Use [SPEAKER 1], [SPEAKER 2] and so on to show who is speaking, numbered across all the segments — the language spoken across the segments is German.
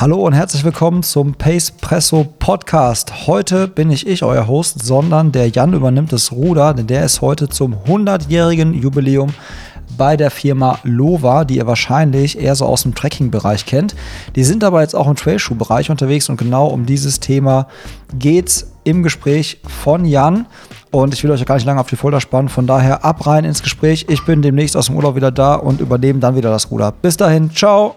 [SPEAKER 1] Hallo und herzlich willkommen zum Pace Presso Podcast. Heute bin nicht ich euer Host, sondern der Jan übernimmt das Ruder, denn der ist heute zum 100-jährigen Jubiläum bei der Firma Lova, die ihr wahrscheinlich eher so aus dem Trekking-Bereich kennt. Die sind aber jetzt auch im Trailschuh-Bereich unterwegs und genau um dieses Thema geht's im Gespräch von Jan. Und ich will euch gar nicht lange auf die Folter spannen. Von daher ab rein ins Gespräch. Ich bin demnächst aus dem Urlaub wieder da und übernehme dann wieder das Ruder. Bis dahin, ciao.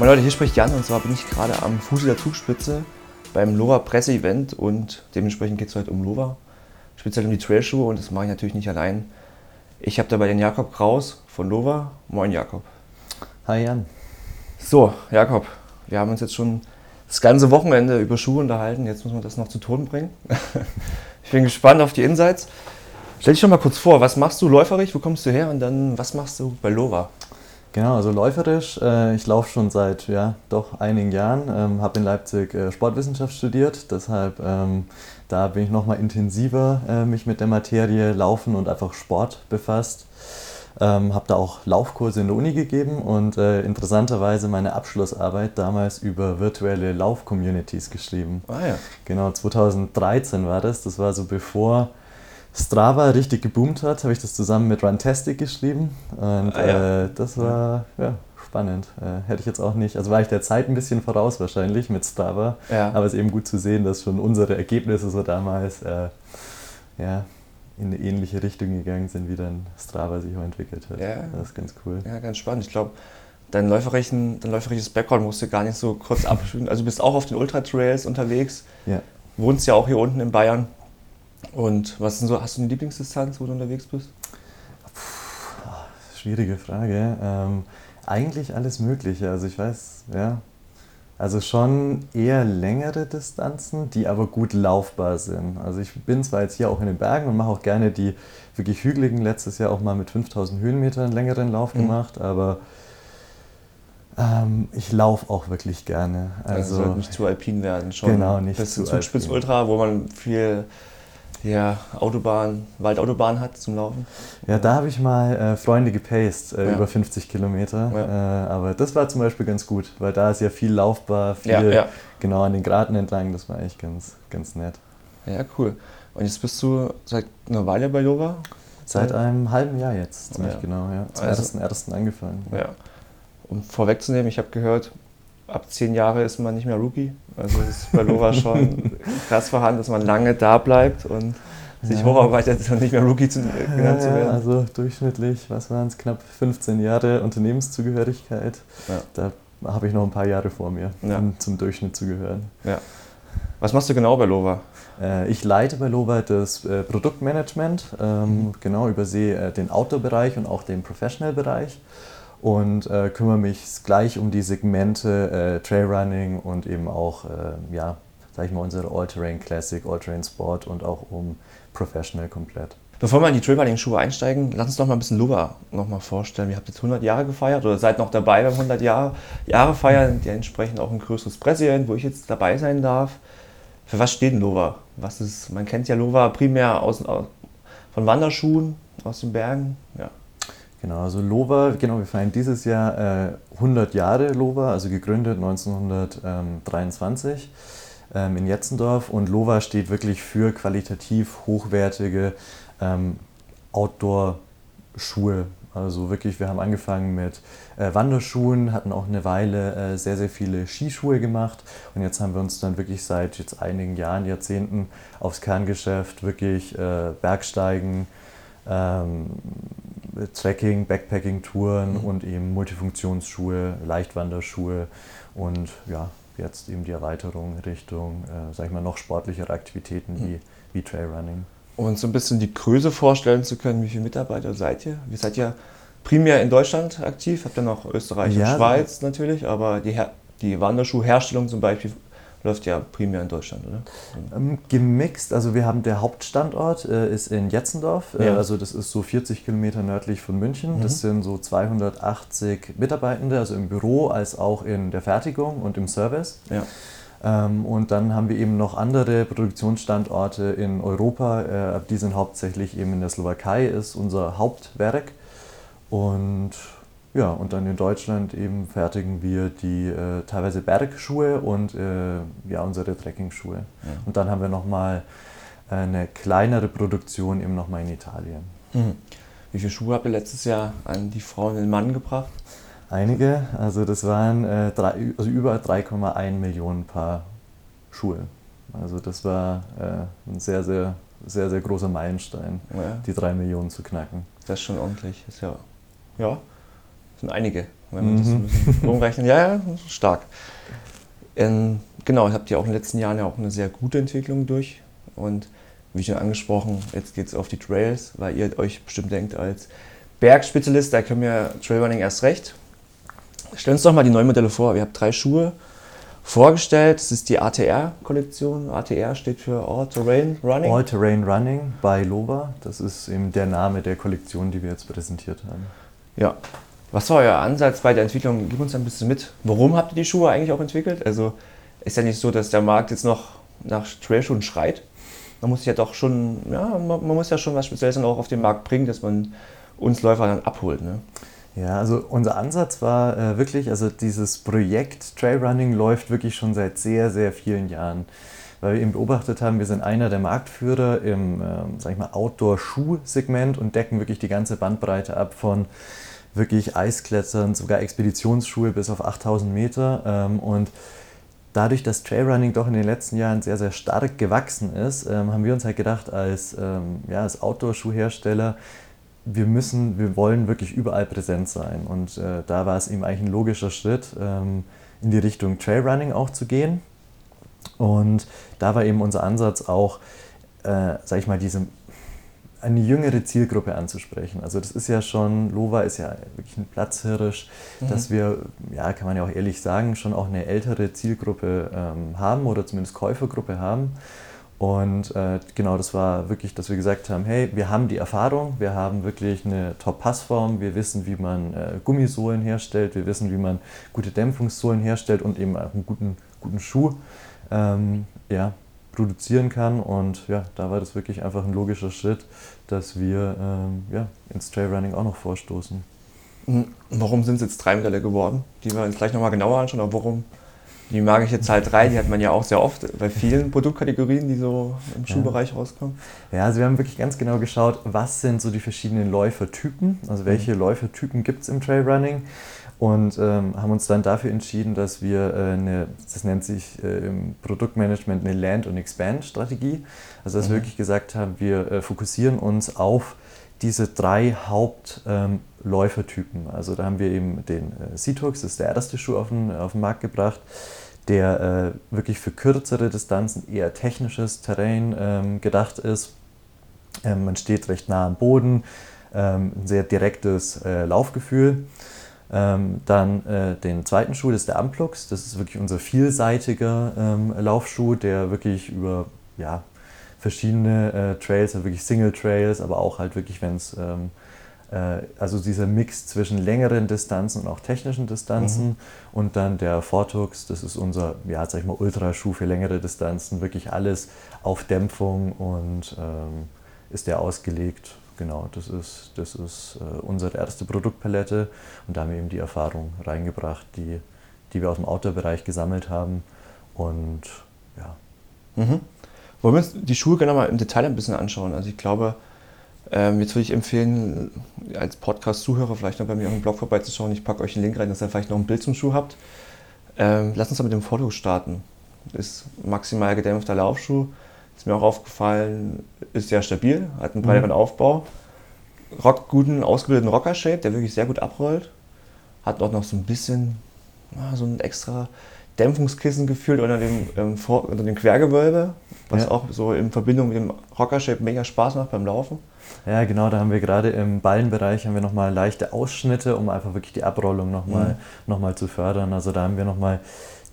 [SPEAKER 2] Moin Leute, hier spricht Jan und zwar bin ich gerade am Fuße der Zugspitze beim Lova Presse-Event und dementsprechend geht es heute um Lova, speziell um die Trailschuhe und das mache ich natürlich nicht allein. Ich habe dabei den Jakob Kraus von Lova. Moin Jakob.
[SPEAKER 3] Hi Jan.
[SPEAKER 2] So, Jakob, wir haben uns jetzt schon das ganze Wochenende über Schuhe unterhalten, jetzt müssen wir das noch zu Ton bringen. ich bin gespannt auf die Insights. Stell dich schon mal kurz vor, was machst du läuferig, wo kommst du her und dann was machst du bei Lova?
[SPEAKER 3] Genau, also läuferisch. Äh, ich laufe schon seit ja, doch einigen Jahren, ähm, habe in Leipzig äh, Sportwissenschaft studiert, deshalb ähm, da bin ich nochmal intensiver äh, mich mit der Materie Laufen und einfach Sport befasst. Ähm, habe da auch Laufkurse in der Uni gegeben und äh, interessanterweise meine Abschlussarbeit damals über virtuelle Lauf-Communities geschrieben.
[SPEAKER 2] Ah ja.
[SPEAKER 3] Genau, 2013 war das. Das war so bevor Strava richtig geboomt hat, habe ich das zusammen mit Runtastic geschrieben. Und ah, ja. äh, das war ja, spannend. Äh, hätte ich jetzt auch nicht, also war ich der Zeit ein bisschen voraus wahrscheinlich mit Strava. Ja. Aber es ist eben gut zu sehen, dass schon unsere Ergebnisse so damals äh, ja, in eine ähnliche Richtung gegangen sind, wie dann Strava sich auch entwickelt hat. Ja. Das ist ganz cool.
[SPEAKER 2] Ja, ganz spannend. Ich glaube, dein, läuferischen, dein läuferisches Background musst du gar nicht so kurz abschütteln. Also du bist auch auf den Ultra Trails unterwegs. Ja. Wohnst ja auch hier unten in Bayern. Und was sind so, hast du eine Lieblingsdistanz, wo du unterwegs bist?
[SPEAKER 3] Puh, schwierige Frage. Ähm, eigentlich alles Mögliche. Also ich weiß, ja. Also schon eher längere Distanzen, die aber gut laufbar sind. Also ich bin zwar jetzt hier auch in den Bergen und mache auch gerne die wirklich hügeligen, letztes Jahr auch mal mit 5000 Höhenmetern längeren Lauf mhm. gemacht, aber ähm, ich laufe auch wirklich gerne.
[SPEAKER 2] Also, also nicht zu alpin werden, schon.
[SPEAKER 3] Genau, nicht
[SPEAKER 2] das zu Zugspitz Ultra, wo man viel ja, Autobahn, Waldautobahn hat zum Laufen?
[SPEAKER 3] Ja, da habe ich mal äh, Freunde gepaced, äh, ja. über 50 Kilometer. Ja. Äh, aber das war zum Beispiel ganz gut, weil da ist ja viel laufbar, viel ja, genau an den Graten entlang. Das war eigentlich ganz, ganz nett.
[SPEAKER 2] Ja, cool. Und jetzt bist du seit einer Weile bei Yoga?
[SPEAKER 3] Seit einem halben Jahr jetzt, ziemlich genau, ja. Zum also, ersten, ersten angefangen.
[SPEAKER 2] Ja. Um vorwegzunehmen, ich habe gehört, ab zehn Jahre ist man nicht mehr Rookie. Also es ist bei Lora schon krass vorhanden, dass man lange da bleibt und sich ja. hocharbeitet, dann nicht mehr Rookie zu, genannt ja, zu werden.
[SPEAKER 3] Also durchschnittlich, was waren es, knapp 15 Jahre Unternehmenszugehörigkeit. Ja. Da habe ich noch ein paar Jahre vor mir, um zum Durchschnitt zu gehören.
[SPEAKER 2] Ja. Was machst du genau bei Lova?
[SPEAKER 3] Äh, ich leite bei Lova das äh, Produktmanagement, ähm, mhm. genau übersehe äh, den Outdoor-Bereich und auch den Professional-Bereich und äh, kümmere mich gleich um die Segmente äh, Trailrunning und eben auch, äh, ja, sag ich mal, unsere All-Terrain Classic, All-Terrain Sport und auch um Professional komplett.
[SPEAKER 2] Bevor wir in die Trailrunning-Schuhe einsteigen, lass uns doch mal ein bisschen Luba noch mal vorstellen. Ihr habt jetzt 100 Jahre gefeiert oder seid noch dabei beim 100 Jahre, Jahre feiern, die entsprechend auch ein größeres Präsident, wo ich jetzt dabei sein darf. Für was steht denn Lova? Man kennt ja Lova primär aus, aus, von Wanderschuhen aus den Bergen. Ja.
[SPEAKER 3] Genau, also Lova, genau, wir feiern dieses Jahr äh, 100 Jahre Lova, also gegründet 1923 ähm, in Jetzendorf. Und Lova steht wirklich für qualitativ hochwertige ähm, Outdoor-Schuhe. Also wirklich, wir haben angefangen mit äh, Wanderschuhen, hatten auch eine Weile äh, sehr, sehr viele Skischuhe gemacht. Und jetzt haben wir uns dann wirklich seit jetzt einigen Jahren, Jahrzehnten aufs Kerngeschäft wirklich äh, Bergsteigen, ähm, Trekking, Backpacking-Touren mhm. und eben Multifunktionsschuhe, Leichtwanderschuhe und ja, jetzt eben die Erweiterung Richtung, äh, sag ich mal, noch sportlichere Aktivitäten mhm. wie, wie Trailrunning.
[SPEAKER 2] Und so ein bisschen die Größe vorstellen zu können, wie viele Mitarbeiter seid ihr? Ihr seid ja primär in Deutschland aktiv, habt ja noch Österreich ja, und Schweiz natürlich, aber die, die Wanderschuhherstellung zum Beispiel läuft ja primär in Deutschland, oder?
[SPEAKER 3] Ähm, gemixt, also wir haben der Hauptstandort äh, ist in Jetzendorf, äh,
[SPEAKER 2] Ja.
[SPEAKER 3] also das ist so 40 Kilometer nördlich von München.
[SPEAKER 2] Mhm.
[SPEAKER 3] Das sind so 280 Mitarbeitende, also im Büro als auch in der Fertigung und im Service.
[SPEAKER 2] Ja.
[SPEAKER 3] Ähm, und dann haben wir eben noch andere Produktionsstandorte in Europa. Äh, die sind hauptsächlich eben in der Slowakei, ist unser Hauptwerk. Und ja, und dann in Deutschland eben fertigen wir die äh, teilweise Bergschuhe und äh, ja, unsere Trekkingschuhe.
[SPEAKER 2] Ja.
[SPEAKER 3] Und dann haben wir nochmal eine kleinere Produktion eben nochmal in Italien.
[SPEAKER 2] Mhm. Wie viele Schuhe habt ihr letztes Jahr an die Frauen und den Mann gebracht?
[SPEAKER 3] Einige, also das waren äh, drei, also über 3,1 Millionen Paar Schuhe. Also das war äh, ein sehr, sehr, sehr, sehr großer Meilenstein,
[SPEAKER 2] Ja,
[SPEAKER 3] die drei Millionen zu knacken.
[SPEAKER 2] das ist schon ordentlich. Ist ja, ja, sind einige, wenn man das so
[SPEAKER 3] Mhm.
[SPEAKER 2] bisschen rumrechnet. Ja, ja, das stark. Ähm, genau, ihr habt ja auch in den letzten Jahren ja auch eine sehr gute Entwicklung durch. Und wie schon angesprochen, jetzt geht es auf die Trails, weil ihr euch bestimmt denkt, als Bergspezialist, da können wir Trailrunning erst recht. Stell uns doch mal die neuen Modelle vor. Wir haben drei Schuhe vorgestellt. Das ist die ATR-Kollektion. ATR steht für All Terrain Running.
[SPEAKER 3] All Terrain Running by Lova, das ist eben der Name der Kollektion, die wir jetzt präsentiert haben.
[SPEAKER 2] Ja. Was war euer Ansatz bei der Entwicklung? Gib uns ein bisschen mit. Warum habt ihr die Schuhe eigentlich auch entwickelt? Also ist ja nicht so, dass der Markt jetzt noch nach Trailschuhen schreit. Man muss ja doch schon, ja, man, muss ja schon was Spezielles dann auch auf den Markt bringen, dass man uns Läufer dann abholt. Ne?
[SPEAKER 3] Ja, also unser Ansatz war äh, wirklich, also dieses Projekt Trailrunning läuft wirklich schon seit sehr, sehr vielen Jahren. Weil wir eben beobachtet haben, wir sind einer der Marktführer im, ähm, sag ich mal, Outdoor-Schuh-Segment und decken wirklich die ganze Bandbreite ab von wirklich Eisklettern, sogar Expeditionsschuhe bis auf 8000 Meter. Ähm, und dadurch, dass Trailrunning doch in den letzten Jahren sehr, sehr stark gewachsen ist, ähm, haben wir uns halt gedacht, als, ähm, ja, als Outdoor-Schuhhersteller, wir müssen, wir wollen wirklich überall präsent sein. Und äh, da war es eben eigentlich ein logischer Schritt, ähm, in die Richtung Trailrunning auch zu gehen. Und da war eben unser Ansatz auch, äh, sag ich mal, diese eine jüngere Zielgruppe anzusprechen. Also das ist ja schon, Lova ist ja wirklich ein Platzhirsch, dass wir, ja, kann man ja auch ehrlich sagen, schon auch eine ältere Zielgruppe ähm, haben oder zumindest Käufergruppe haben. Und äh, genau, das war wirklich, dass wir gesagt haben, hey, wir haben die Erfahrung, wir haben wirklich eine Top-Passform, wir wissen, wie man äh, Gummisohlen herstellt, wir wissen, wie man gute Dämpfungssohlen herstellt und eben auch einen guten, guten Schuh ähm, ja, produzieren kann. Und ja, da war das wirklich einfach ein logischer Schritt, dass wir ähm, ja, ins Trailrunning auch noch vorstoßen.
[SPEAKER 2] Mhm. Warum sind es jetzt drei Modelle geworden? Die wir uns gleich nochmal genauer anschauen. Aber warum die magische Zahl 3, die hat man ja auch sehr oft bei vielen Produktkategorien, die so im Schuhbereich rauskommen.
[SPEAKER 3] Ja, also wir haben wirklich ganz genau geschaut, was sind so die verschiedenen Läufertypen, also welche Läufertypen gibt es im Trailrunning und ähm, haben uns dann dafür entschieden, dass wir äh, eine, das nennt sich äh, im Produktmanagement eine Land- und Expand-Strategie, also dass wir wirklich gesagt haben, wir äh, fokussieren uns auf diese drei Hauptläufertypen. also da haben wir eben den äh, Seatux, das ist der erste Schuh auf den, auf den Markt gebracht, der äh, wirklich für kürzere Distanzen eher technisches Terrain ähm, gedacht ist. Ähm, man steht recht nah am Boden, ähm, ein sehr direktes äh, Laufgefühl. Ähm, dann äh, den zweiten Schuh, das ist der Amplux. Das ist wirklich unser vielseitiger ähm, Laufschuh, der wirklich über ja, verschiedene äh, Trails, also wirklich Single Trails, aber auch halt wirklich, wenn es ähm, äh, also dieser Mix zwischen längeren Distanzen und auch technischen Distanzen und dann der Fortux, das ist unser, ja, sag ich mal, Ultraschuh für längere Distanzen, wirklich alles auf Dämpfung und ähm, ist der ausgelegt. Genau, das ist, das ist äh, unsere erste Produktpalette und da haben wir eben die Erfahrung reingebracht, die, die wir aus dem Outdoor-Bereich gesammelt haben und ja,
[SPEAKER 2] Mhm. Wollen wir uns die Schuhe gerne mal im Detail ein bisschen anschauen? Also ich glaube, ähm, jetzt würde ich empfehlen, als Podcast-Zuhörer vielleicht noch bei mir auf dem Blog vorbeizuschauen. Ich packe euch einen Link rein, dass ihr vielleicht noch ein Bild zum Schuh habt. Ähm, lass uns mal mit dem Foto starten. Ist maximal gedämpfter Laufschuh. Ist mir auch aufgefallen, ist sehr stabil, hat einen breiteren Aufbau. Rock, guten, ausgebildeten Rocker-Shape, der wirklich sehr gut abrollt. Hat auch noch so ein bisschen, so ein extra Dämpfungskissen gefühlt unter dem, ähm, Vor unter dem Quergewölbe, was
[SPEAKER 3] Ja.
[SPEAKER 2] auch so in Verbindung mit dem Rocker-Shape mega Spaß macht beim Laufen.
[SPEAKER 3] Ja, genau, da haben wir gerade im Ballenbereich haben wir nochmal leichte Ausschnitte, um einfach wirklich die Abrollung nochmal
[SPEAKER 2] Mhm.
[SPEAKER 3] noch mal zu fördern. Also da haben wir nochmal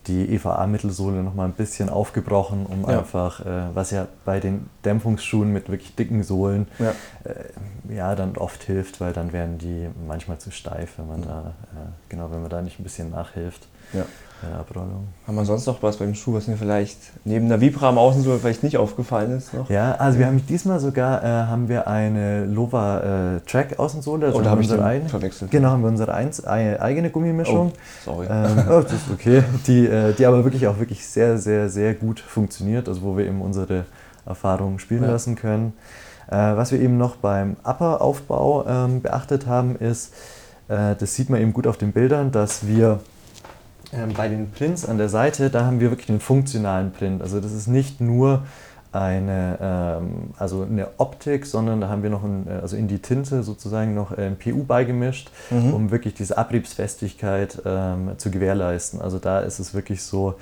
[SPEAKER 3] die EVA-Mittelsohle nochmal ein bisschen aufgebrochen, um
[SPEAKER 2] Ja.
[SPEAKER 3] einfach, äh, was ja bei den Dämpfungsschuhen mit wirklich dicken Sohlen
[SPEAKER 2] Ja.
[SPEAKER 3] äh, ja dann oft hilft, weil dann werden die manchmal zu steif, wenn man da, äh, genau, wenn man da nicht ein bisschen nachhilft
[SPEAKER 2] Ja.
[SPEAKER 3] Der Abrollung.
[SPEAKER 2] Haben wir sonst noch was beim Schuh, was mir vielleicht neben der Vibra am Außensohle vielleicht nicht aufgefallen ist? Noch?
[SPEAKER 3] Ja, also wir haben diesmal sogar äh, haben wir eine Lova äh, Track Außensohle. Also
[SPEAKER 2] da
[SPEAKER 3] haben
[SPEAKER 2] habe ich
[SPEAKER 3] unsere eigene-
[SPEAKER 2] verwechselt.
[SPEAKER 3] Genau, haben wir unsere eins, ei- eigene Gummimischung.
[SPEAKER 2] Oh, sorry.
[SPEAKER 3] Ähm, oh, das ist okay. Die, äh, die aber wirklich auch wirklich sehr, sehr, sehr gut funktioniert, also wo wir eben unsere Erfahrungen spielen
[SPEAKER 2] Ja.
[SPEAKER 3] lassen können. Äh, was wir eben noch beim Upper-Aufbau ähm, beachtet haben, ist, äh, das sieht man eben gut auf den Bildern, dass wir ähm, bei den Prints an der Seite, da haben wir wirklich einen funktionalen Print. Also das ist nicht nur eine, ähm, also eine Optik, sondern da haben wir noch ein, äh, also in die Tinte sozusagen noch ein PU beigemischt,
[SPEAKER 2] Mhm.
[SPEAKER 3] um wirklich diese Abriebsfestigkeit ähm, zu gewährleisten. Also da ist es wirklich so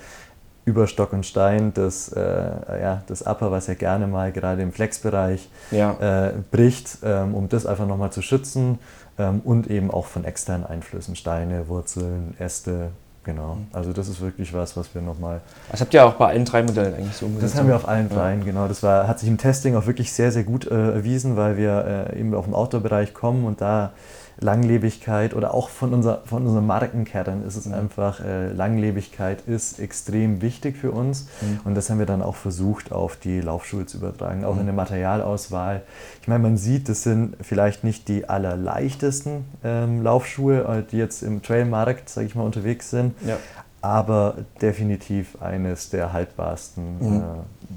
[SPEAKER 3] über Stock und Stein, das, äh, ja, das Upper, was ja gerne mal gerade im Flexbereich
[SPEAKER 2] ja.
[SPEAKER 3] äh, bricht, ähm, um das einfach nochmal zu schützen ähm, und eben auch von externen Einflüssen, Steine, Wurzeln, Äste, genau. Also das ist wirklich was, was wir nochmal
[SPEAKER 2] Das habt ihr auch bei allen drei Modellen eigentlich so umgesetzt.
[SPEAKER 3] das haben wir auf allen
[SPEAKER 2] Ja.
[SPEAKER 3] dreien, genau. Das war, hat sich im Testing auch wirklich sehr, sehr gut äh, erwiesen, weil wir äh, eben auf dem Outdoor-Bereich kommen und da Langlebigkeit oder auch von, unser, von unseren Markenkern ist es
[SPEAKER 2] Mhm.
[SPEAKER 3] einfach, äh, Langlebigkeit ist extrem wichtig für uns
[SPEAKER 2] Mhm.
[SPEAKER 3] und das haben wir dann auch versucht auf die Laufschuhe zu übertragen, auch
[SPEAKER 2] Mhm.
[SPEAKER 3] in der Materialauswahl. Ich meine, man sieht, das sind vielleicht nicht die allerleichtesten ähm, Laufschuhe, äh, die jetzt im Trailmarkt, sage ich mal, unterwegs sind,
[SPEAKER 2] Ja.
[SPEAKER 3] aber definitiv eines der haltbarsten
[SPEAKER 2] Mhm.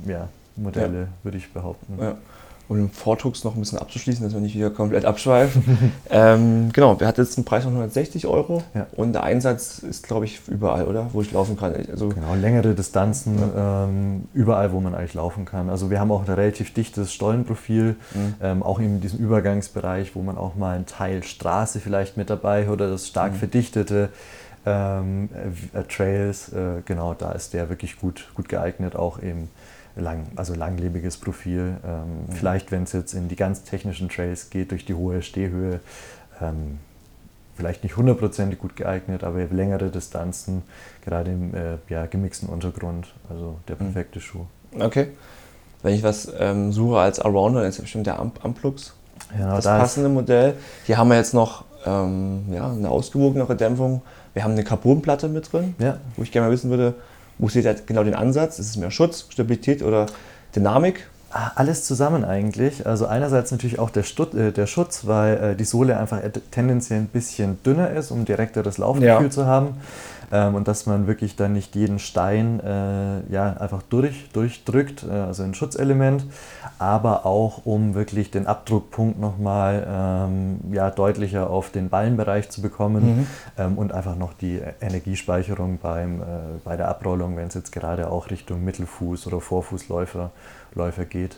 [SPEAKER 3] äh, ja, Modelle, würde ich behaupten.
[SPEAKER 2] Ja. Und den Vortrugs noch ein bisschen abzuschließen, dass wir nicht wieder komplett abschweifen. ähm, genau, wir hatten jetzt einen Preis von 160 Euro
[SPEAKER 3] Ja.
[SPEAKER 2] und der Einsatz ist, glaube ich, überall, oder? Wo ich laufen kann. Also,
[SPEAKER 3] Genau, längere Distanzen, ähm, überall, wo man eigentlich laufen kann. Also wir haben auch ein relativ dichtes Stollenprofil,
[SPEAKER 2] Mhm.
[SPEAKER 3] ähm, auch in diesem Übergangsbereich, wo man auch mal einen Teil Straße vielleicht mit dabei hat oder das stark
[SPEAKER 2] Mhm.
[SPEAKER 3] verdichtete ähm, äh, Trails, äh, genau, da ist der wirklich gut, gut geeignet, auch eben lang, also langlebiges Profil. Ähm,
[SPEAKER 2] Mhm.
[SPEAKER 3] Vielleicht, wenn es jetzt in die ganz technischen Trails geht, durch die hohe Stehhöhe, ähm, vielleicht nicht hundertprozentig gut geeignet, aber längere Distanzen, gerade im äh, ja, gemixten Untergrund, also der
[SPEAKER 2] Mhm.
[SPEAKER 3] perfekte Schuh.
[SPEAKER 2] okay. Wenn ich was ähm, suche als Arounder, dann ist ja bestimmt der Am Amplux
[SPEAKER 3] Genau,
[SPEAKER 2] das
[SPEAKER 3] da ist-
[SPEAKER 2] passende Modell. Hier haben wir jetzt noch ähm, ja, eine ausgewogenere Dämpfung. Wir haben eine Carbonplatte mit drin,
[SPEAKER 3] Ja,
[SPEAKER 2] wo ich gerne mal wissen würde, wo seht ihr genau den Ansatz? Ist es mehr Schutz, Stabilität oder Dynamik?
[SPEAKER 3] Ah, Alles zusammen eigentlich. Also einerseits natürlich auch der, Stut äh, der Schutz, weil äh, die Sohle einfach tendenziell ein bisschen dünner ist, um direkteres Laufgefühl
[SPEAKER 2] Ja.
[SPEAKER 3] zu haben. Ähm, und dass man wirklich dann nicht jeden Stein äh, ja, einfach durch, durchdrückt, äh, also ein Schutzelement, aber auch um wirklich den Abdruckpunkt nochmal ähm, ja, deutlicher auf den Ballenbereich zu bekommen
[SPEAKER 2] Mhm.
[SPEAKER 3] ähm, und einfach noch die Energiespeicherung beim, äh, bei der Abrollung, wenn es jetzt gerade auch Richtung Mittelfuß oder Vorfußläufer Läufer geht.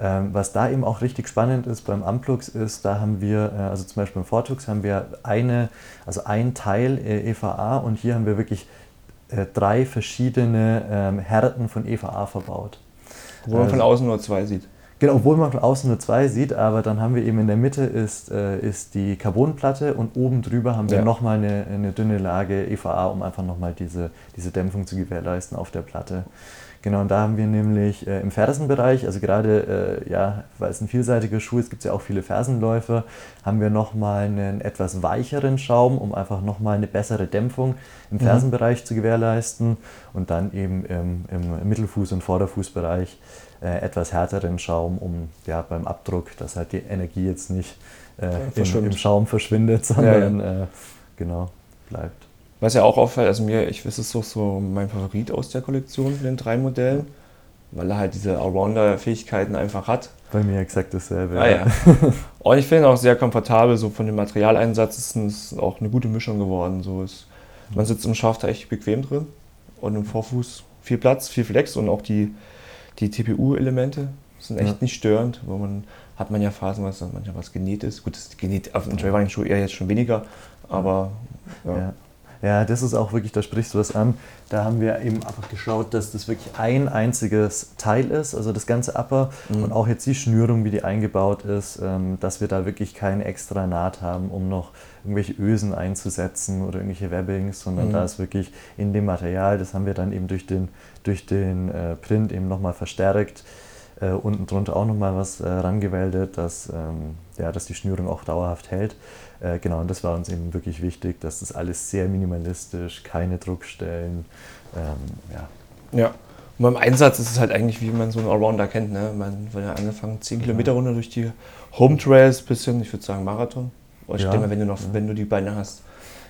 [SPEAKER 3] Ähm, was da eben auch richtig spannend ist beim Amplux ist, da haben wir, äh, also zum Beispiel beim Vortux haben wir eine, also ein Teil äh, EVA und hier haben wir wirklich äh, drei verschiedene ähm, Härten von EVA verbaut.
[SPEAKER 2] Wo man von außen nur zwei sieht.
[SPEAKER 3] Genau, obwohl man von außen nur zwei sieht, aber dann haben wir eben in der Mitte ist, ist die Carbonplatte und oben drüber haben wir
[SPEAKER 2] Ja.
[SPEAKER 3] nochmal eine, eine dünne Lage EVA, um einfach nochmal diese, diese Dämpfung zu gewährleisten auf der Platte. Genau, und da haben wir nämlich äh, im Fersenbereich, also gerade, äh, ja, weil es ein vielseitiger Schuh ist, gibt es ja auch viele Fersenläufe, haben wir nochmal einen etwas weicheren Schaum, um einfach nochmal eine bessere Dämpfung im
[SPEAKER 2] Mhm.
[SPEAKER 3] Fersenbereich zu gewährleisten und dann eben im, im Mittelfuß- und Vorderfußbereich äh, etwas härteren Schaum, um ja, beim Abdruck, dass halt die Energie jetzt nicht äh, im, im Schaum verschwindet, sondern Äh, genau bleibt.
[SPEAKER 2] Was ja auch auffällt, also mir, ich weiß, es ist so, so mein Favorit aus der Kollektion von den drei Modellen, weil er halt diese Allrounder-Fähigkeiten einfach hat.
[SPEAKER 3] Bei mir exakt dasselbe.
[SPEAKER 2] Ah, ja. Und ich finde ihn auch sehr komfortabel, so von dem Materialeinsatz ist es auch eine gute Mischung geworden. So ist, man sitzt im Schaft echt bequem drin und im Vorfuß viel Platz, viel Flex und auch die, die TPU-Elemente sind echt
[SPEAKER 3] Ja.
[SPEAKER 2] nicht störend, wo man hat man ja Phasen, was manchmal was genäht ist. Gut, das genäht auf dem Trailrunning-Schuh eher jetzt schon weniger, aber ja.
[SPEAKER 3] Ja. Ja, das ist auch wirklich, da sprichst du das an. Da haben wir eben einfach geschaut, dass das wirklich ein einziges Teil ist, also das ganze Upper mhm. und auch jetzt die Schnürung, wie die eingebaut ist, ähm, dass wir da wirklich keine extra Naht haben, um noch irgendwelche Ösen einzusetzen oder irgendwelche Webbings, sondern mhm. da ist wirklich in dem Material, das haben wir dann eben durch den, durch den äh, Print eben nochmal verstärkt, äh, unten drunter auch nochmal was äh, rangewäldet, dass, ähm, ja, dass die Schnürung auch dauerhaft hält. Äh, genau, und das war uns eben wirklich wichtig, dass das alles sehr minimalistisch, keine Druckstellen, ähm, ja.
[SPEAKER 2] Ja. Und beim Einsatz ist es halt eigentlich, wie man so einen Allrounder kennt. Ne? Man wird ja angefangen, 10 Kilometer runter durch die Home Trails, bisschen, ich würde sagen Marathon. Ich ja. denke mal, wenn du noch, wenn du die Beine hast,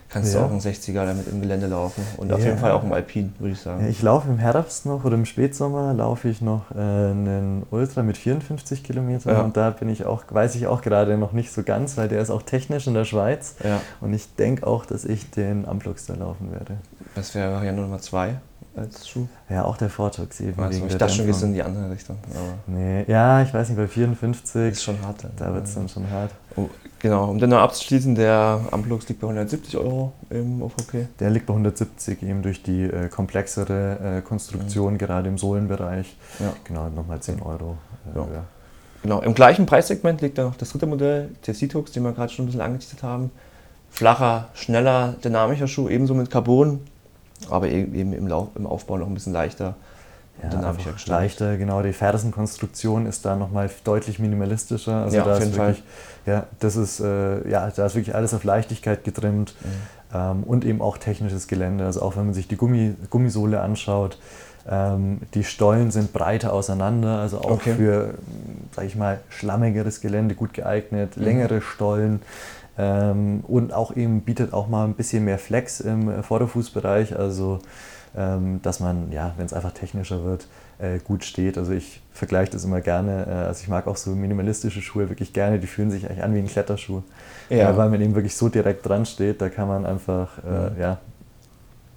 [SPEAKER 2] kannst ja. du auch einen 60er damit im Gelände laufen. Und ja. auf jeden Fall auch im Alpin, würde ich sagen.
[SPEAKER 3] Ich laufe im Herbst noch oder im Spätsommer laufe ich noch äh, einen Ultra mit 54 Kilometern ja. und da bin ich auch, weiß ich auch gerade noch nicht so ganz, weil der ist auch technisch in der Schweiz. Und ich denke auch, dass ich den Amplux da laufen werde.
[SPEAKER 2] Das wäre Variante Nummer 2 als Schuh.
[SPEAKER 3] Ja, auch der Vortex eben.
[SPEAKER 2] Also, ich dachte schon, wir sind in die andere Richtung.
[SPEAKER 3] nee, ja, ich weiß nicht, bei 54.
[SPEAKER 2] Ist schon hart.
[SPEAKER 3] Da wird es dann schon hart.
[SPEAKER 2] Oh, genau, um dann noch abzuschließen, der Amplux liegt bei 170 Euro im OVP.
[SPEAKER 3] Der liegt bei 170 eben durch die äh, komplexere äh, Konstruktion, mhm. gerade im Sohlenbereich. Ja. Genau, nochmal 10 Euro. Äh, ja.
[SPEAKER 2] Genau, im gleichen Preissegment liegt dann noch das dritte Modell, der Citux, den wir gerade schon ein bisschen angeteasert haben. Flacher, schneller, dynamischer Schuh, ebenso mit Carbon, aber e-, eben im, Lauf, im Aufbau noch ein bisschen leichter.
[SPEAKER 3] Ja, dynamischer leichter, genau. Die Fersenkonstruktion ist da nochmal deutlich minimalistischer. Also
[SPEAKER 2] ja,
[SPEAKER 3] da
[SPEAKER 2] auf jeden
[SPEAKER 3] wirklich, Fall. Ja, das ist, äh, ja, da ist wirklich alles auf Leichtigkeit getrimmt mhm. ähm, und eben auch technisches Gelände. Also auch wenn man sich die Gummi, Gummisohle anschaut, ähm, die Stollen sind breiter auseinander, also auch okay. für, sag ich mal, schlammigeres Gelände gut geeignet, mhm. längere Stollen. Ähm, und auch eben bietet auch mal ein bisschen mehr Flex im äh, Vorderfußbereich, also ähm, dass man, ja, wenn es einfach technischer wird, äh, gut steht. Also ich vergleiche das immer gerne, äh, also ich mag auch so minimalistische Schuhe wirklich gerne, die fühlen sich eigentlich an wie ein Kletterschuh, ja. weil man eben wirklich so direkt dran steht, da kann man einfach, mhm. ja,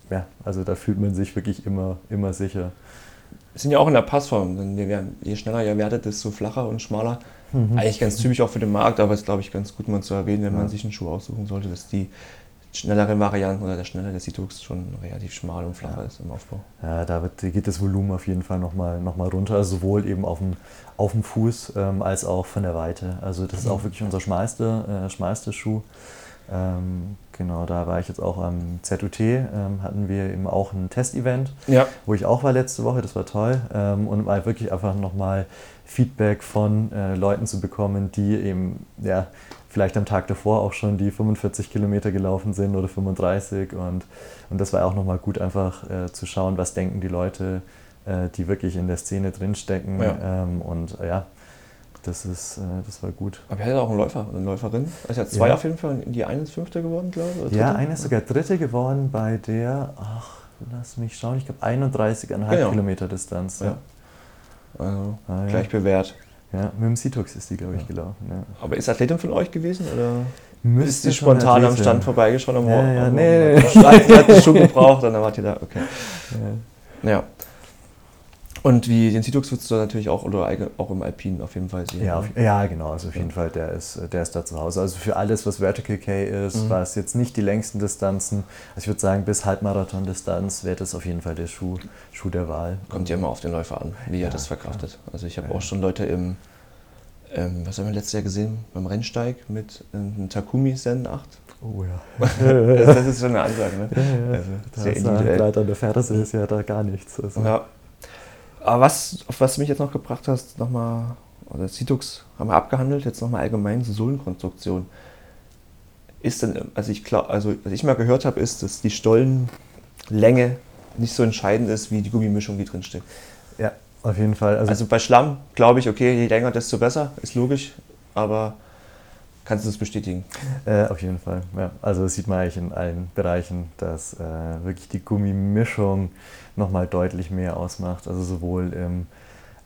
[SPEAKER 3] ja, also da fühlt man sich wirklich immer, immer sicher.
[SPEAKER 2] Wir sind ja auch in der Passform, denn je schneller ihr werdet, desto flacher und schmaler Mhm. Eigentlich ganz typisch auch für den Markt, aber es ist, glaube ich, ganz gut mal zu erwähnen, wenn ja. man sich einen Schuh aussuchen sollte, dass die schnelleren Varianten oder der schnellere Citrux schon relativ schmal und flacher ja. ist im Aufbau.
[SPEAKER 3] Ja, da wird, geht das Volumen auf jeden Fall nochmal noch mal runter, also sowohl eben auf dem, auf dem Fuß ähm, als auch von der Weite. Also das ist auch mhm. wirklich unser schmalster, äh, Schuh. Ähm, genau, da war ich jetzt auch am ZUT, ähm, hatten wir eben auch ein Testevent, ja. wo ich auch war letzte Woche, das war toll. Ähm, und mal wirklich einfach nochmal Feedback von äh, Leuten zu bekommen, die eben ja, vielleicht am Tag davor auch schon die 45 Kilometer gelaufen sind oder 35. Und, und das war auch nochmal gut, einfach äh, zu schauen, was denken die Leute, äh, die wirklich in der Szene drinstecken. Ja. Ähm, und ja, das, ist, äh, das war gut.
[SPEAKER 2] Aber ihr hattet auch einen Läufer eine Läuferin. Also ja zwei ja. auf jeden Fall. Die eine ist Fünfte geworden, glaube
[SPEAKER 3] ich? Ja, eine ist sogar Dritte geworden bei der, ach, lass mich schauen, ich glaube 31,5 genau. Kilometer Distanz.
[SPEAKER 2] Ja. Also ah, gleich bewährt.
[SPEAKER 3] Ja, mit dem Citox ist die, glaube ich, gelaufen. Ja.
[SPEAKER 2] Aber ist Athletin von euch gewesen? Oder
[SPEAKER 3] Müsste
[SPEAKER 2] ist die spontan am Stand vorbeigeschaut? Am
[SPEAKER 3] ja, ja,
[SPEAKER 2] am
[SPEAKER 3] nee.
[SPEAKER 2] Sie hat einen Schuh gebraucht und dann wart ihr da. Okay. Ja. Ja. Und wie den Sidux würdest du natürlich auch oder auch im Alpin auf jeden Fall sehen.
[SPEAKER 3] Ja, auf, ja genau, also auf jeden Fall, der ist, der ist da zu Hause. Also für alles, was Vertical K ist, mhm. was jetzt nicht die längsten Distanzen, also ich würde sagen, bis Halbmarathon-Distanz wäre das auf jeden Fall der Schuh, Schuh der Wahl.
[SPEAKER 2] Kommt ja immer auf den Läufer an, wie ja, er das verkraftet. Klar. Also ich habe ja. auch schon Leute im, ähm, was haben wir letztes Jahr gesehen, beim Rennsteig mit einem Takumi Zen 8.
[SPEAKER 3] Oh
[SPEAKER 2] ja. das, das, ist schon eine Ansage, ne?
[SPEAKER 3] Ja, ja. Also, sehr individuell. an der Ferse ist ja da gar nichts.
[SPEAKER 2] Also. Ja. Aber was, auf was du mich jetzt noch gebracht hast, nochmal, oder Citux haben wir abgehandelt, jetzt nochmal allgemein zur Sohlenkonstruktion. Ist denn, also ich, glaub, also was ich mal gehört habe, ist, dass die Stollenlänge nicht so entscheidend ist, wie die Gummimischung, die drinsteckt.
[SPEAKER 3] Ja, auf jeden Fall.
[SPEAKER 2] Also, also bei Schlamm glaube ich, okay, je länger, desto besser, ist logisch, aber kannst du das bestätigen?
[SPEAKER 3] Äh, auf jeden Fall, ja. Also das sieht man eigentlich in allen Bereichen, dass äh, wirklich die Gummimischung nochmal deutlich mehr ausmacht. Also sowohl im,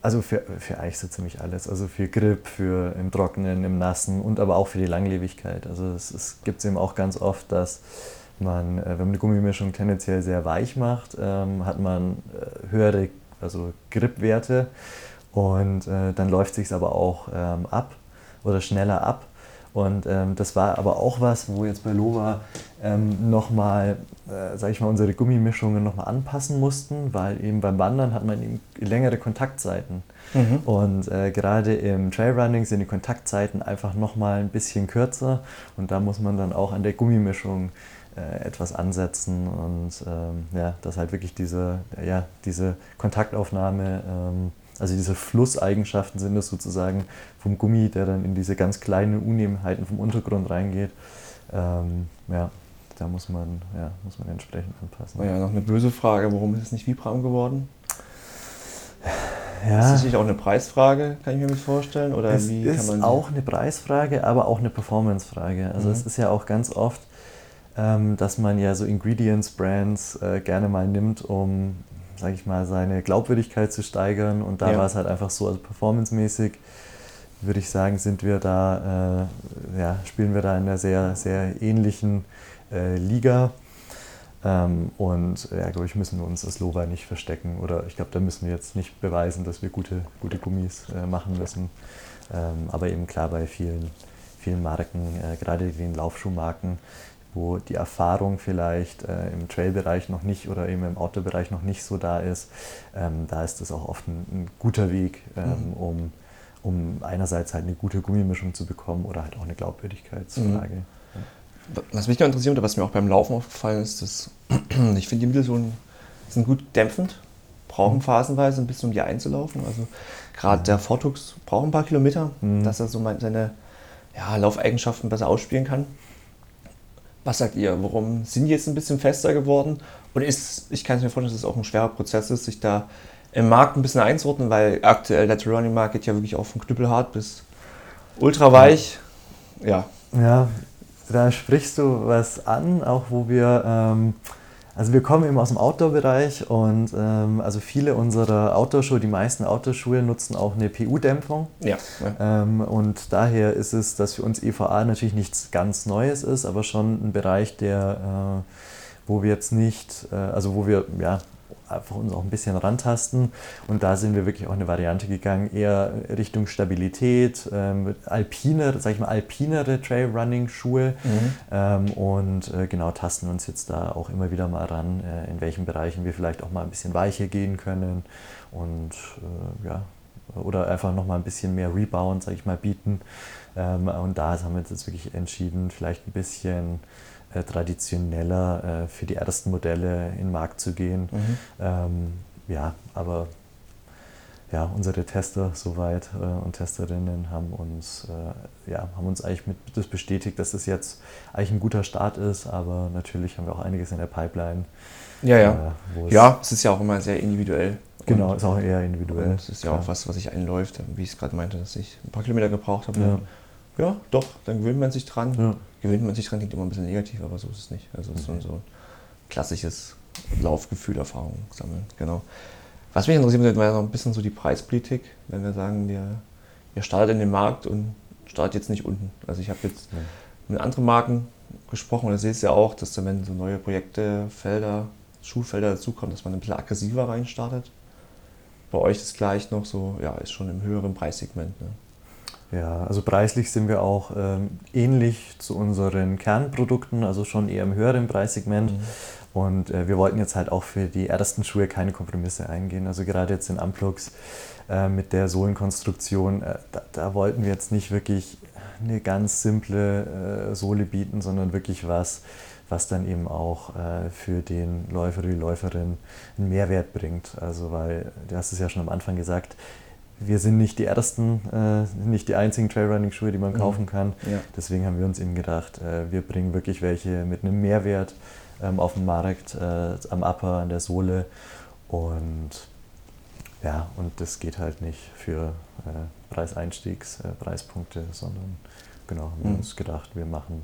[SPEAKER 3] also für, für eigentlich so ziemlich alles. Also für Grip, für im Trockenen, im Nassen und aber auch für die Langlebigkeit. Also es, gibt es eben auch ganz oft, dass man, äh, wenn man eine Gummimischung tendenziell sehr weich macht, ähm, hat man äh, höhere also Gripwerte und äh, dann läuft es sich aber auch ähm, ab oder schneller ab. Und ähm, das war aber auch was, wo jetzt bei Lova ähm, nochmal, äh, sage ich mal, unsere Gummimischungen nochmal anpassen mussten, weil eben beim Wandern hat man eben längere Kontaktzeiten. Mhm. Und äh, gerade im Trailrunning sind die Kontaktzeiten einfach nochmal ein bisschen kürzer und da muss man dann auch an der Gummimischung äh, etwas ansetzen und ähm, ja, dass halt wirklich diese, ja, diese Kontaktaufnahme, ähm, also diese Flusseigenschaften sind es sozusagen vom Gummi, der dann in diese ganz kleinen Unebenheiten vom Untergrund reingeht. Ähm, ja, da muss man, ja, muss man entsprechend anpassen.
[SPEAKER 2] Ja, noch eine böse Frage, warum ist es nicht Vibram geworden?
[SPEAKER 3] Ja.
[SPEAKER 2] Ist das nicht auch eine Preisfrage, kann ich mir vorstellen? Oder
[SPEAKER 3] es
[SPEAKER 2] wie
[SPEAKER 3] ist
[SPEAKER 2] kann man
[SPEAKER 3] auch eine Preisfrage, aber auch eine Performancefrage. Also
[SPEAKER 2] Mhm.
[SPEAKER 3] es ist ja auch ganz oft, ähm, dass man ja so Ingredients-Brands äh, gerne mal nimmt, um, sage ich mal, seine Glaubwürdigkeit zu steigern. Und da
[SPEAKER 2] Ja.
[SPEAKER 3] war es halt einfach so, also performancemäßig würde ich sagen, sind wir da, äh, ja, spielen wir da in einer sehr, sehr ähnlichen äh, Liga. Ähm, und ja, glaube ich, müssen wir uns als Lova nicht verstecken. Oder ich glaube, da müssen wir jetzt nicht beweisen, dass wir gute, gute Gummis äh, machen müssen. Ähm, aber eben klar bei vielen, vielen Marken, äh, gerade den Laufschuhmarken, wo die Erfahrung vielleicht äh, im Trailbereich noch nicht oder eben im Outdoor-Bereich noch nicht so da ist, ähm, da ist das auch oft ein, ein guter Weg, ähm,
[SPEAKER 2] Mhm.
[SPEAKER 3] um, um einerseits halt eine gute Gummimischung zu bekommen oder halt auch eine Glaubwürdigkeitsfrage.
[SPEAKER 2] Was mich noch interessiert oder was mir auch beim Laufen aufgefallen ist, dass ich finde, die Mittelsohlen sind gut dämpfend, brauchen phasenweise ein bisschen, um die einzulaufen. Also gerade der Vortux braucht ein paar Kilometer,
[SPEAKER 3] Mhm.
[SPEAKER 2] dass er so seine ja, Laufeigenschaften besser ausspielen kann. Was sagt ihr? Warum sind die jetzt ein bisschen fester geworden? Und ist, ich kann es mir vorstellen, dass es auch ein schwerer Prozess ist, sich da im Markt ein bisschen einzuordnen, weil aktuell der Running Markt geht ja wirklich auch von knüppelhart bis ultra weich. Ja.
[SPEAKER 3] Ja, da sprichst du was an, auch wo wir, ähm, also wir kommen eben aus dem Outdoor-Bereich und ähm, also viele unserer Outdoor-Schuhe, die meisten Outdoor-Schuhe nutzen auch eine PU-Dämpfung.
[SPEAKER 2] Ja. ja.
[SPEAKER 3] Ähm, und daher ist es, dass für uns EVA natürlich nichts ganz Neues ist, aber schon ein Bereich, der, äh, wo wir jetzt nicht, äh, also wo wir ja einfach uns auch ein bisschen rantasten. Und da sind wir wirklich auch eine Variante gegangen, eher Richtung Stabilität, ähm, alpiner, sag ich mal, alpinere Trailrunning-Schuhe. Ähm, und äh, genau tasten uns jetzt da auch immer wieder mal ran, äh, in welchen Bereichen wir vielleicht auch mal ein bisschen weicher gehen können und äh, ja, oder einfach noch mal ein bisschen mehr Rebound, sag ich mal, bieten. Ähm, und da haben wir uns jetzt wirklich entschieden, vielleicht ein bisschen äh, traditioneller äh, für die ersten Modelle in den Markt zu gehen.
[SPEAKER 2] Mhm.
[SPEAKER 3] Ähm, ja, aber ja, unsere Tester soweit äh, und Testerinnen haben uns, äh, ja, haben uns eigentlich mit das bestätigt, dass das jetzt eigentlich ein guter Start ist, aber natürlich haben wir auch einiges in der Pipeline.
[SPEAKER 2] Ja, ja.
[SPEAKER 3] äh, es-
[SPEAKER 2] Ja, es ist ja auch immer sehr individuell.
[SPEAKER 3] Genau,
[SPEAKER 2] Und,
[SPEAKER 3] ist auch eher individuell.
[SPEAKER 2] es ist ja
[SPEAKER 3] klar.
[SPEAKER 2] auch was, was sich einläuft, wie ich es gerade meinte, dass ich ein paar Kilometer gebraucht habe.
[SPEAKER 3] Ja.
[SPEAKER 2] ja, doch, dann gewöhnt man sich dran.
[SPEAKER 3] Ja.
[SPEAKER 2] Gewöhnt man sich dran, klingt immer ein bisschen negativ, aber so ist es nicht. Also es ist so, so ein klassisches Laufgefühl, Erfahrung sammeln. Genau. Was mich interessiert, wäre noch ein bisschen so die Preispolitik, wenn wir sagen, wir, wir startet in den Markt und startet jetzt nicht unten. Also ich habe jetzt
[SPEAKER 3] Ja.
[SPEAKER 2] mit anderen Marken gesprochen und da sehe ich ja auch, dass dann, wenn so neue Projekte, Felder, Schulfelder dazukommen, dass man ein bisschen aggressiver reinstartet. Bei euch ist gleich noch so, ja, ist schon im höheren Preissegment. Ne?
[SPEAKER 3] Ja, also preislich sind wir auch ähm, ähnlich zu unseren Kernprodukten, also schon eher im höheren Preissegment.
[SPEAKER 2] Mhm.
[SPEAKER 3] Und äh, wir wollten jetzt halt auch für die ersten Schuhe keine Kompromisse eingehen. Also gerade jetzt in Amplux äh, mit der Sohlenkonstruktion, äh, da, da wollten wir jetzt nicht wirklich eine ganz simple äh, Sohle bieten, sondern wirklich was, was dann eben auch äh, für den Läufer oder die Läuferin einen Mehrwert bringt. Also weil, du hast es ja schon am Anfang gesagt, wir sind nicht die ersten, äh, nicht die einzigen Trailrunning-Schuhe, die man
[SPEAKER 2] Mhm.
[SPEAKER 3] kaufen kann.
[SPEAKER 2] Ja.
[SPEAKER 3] Deswegen haben wir uns eben gedacht, äh, wir bringen wirklich welche mit einem Mehrwert ähm, auf den Markt, äh, am Upper, an der Sohle. Und ja, und das geht halt nicht für äh, Preiseinstiegs, äh, Preispunkte, sondern genau, haben wir
[SPEAKER 2] Mhm.
[SPEAKER 3] uns gedacht, wir machen,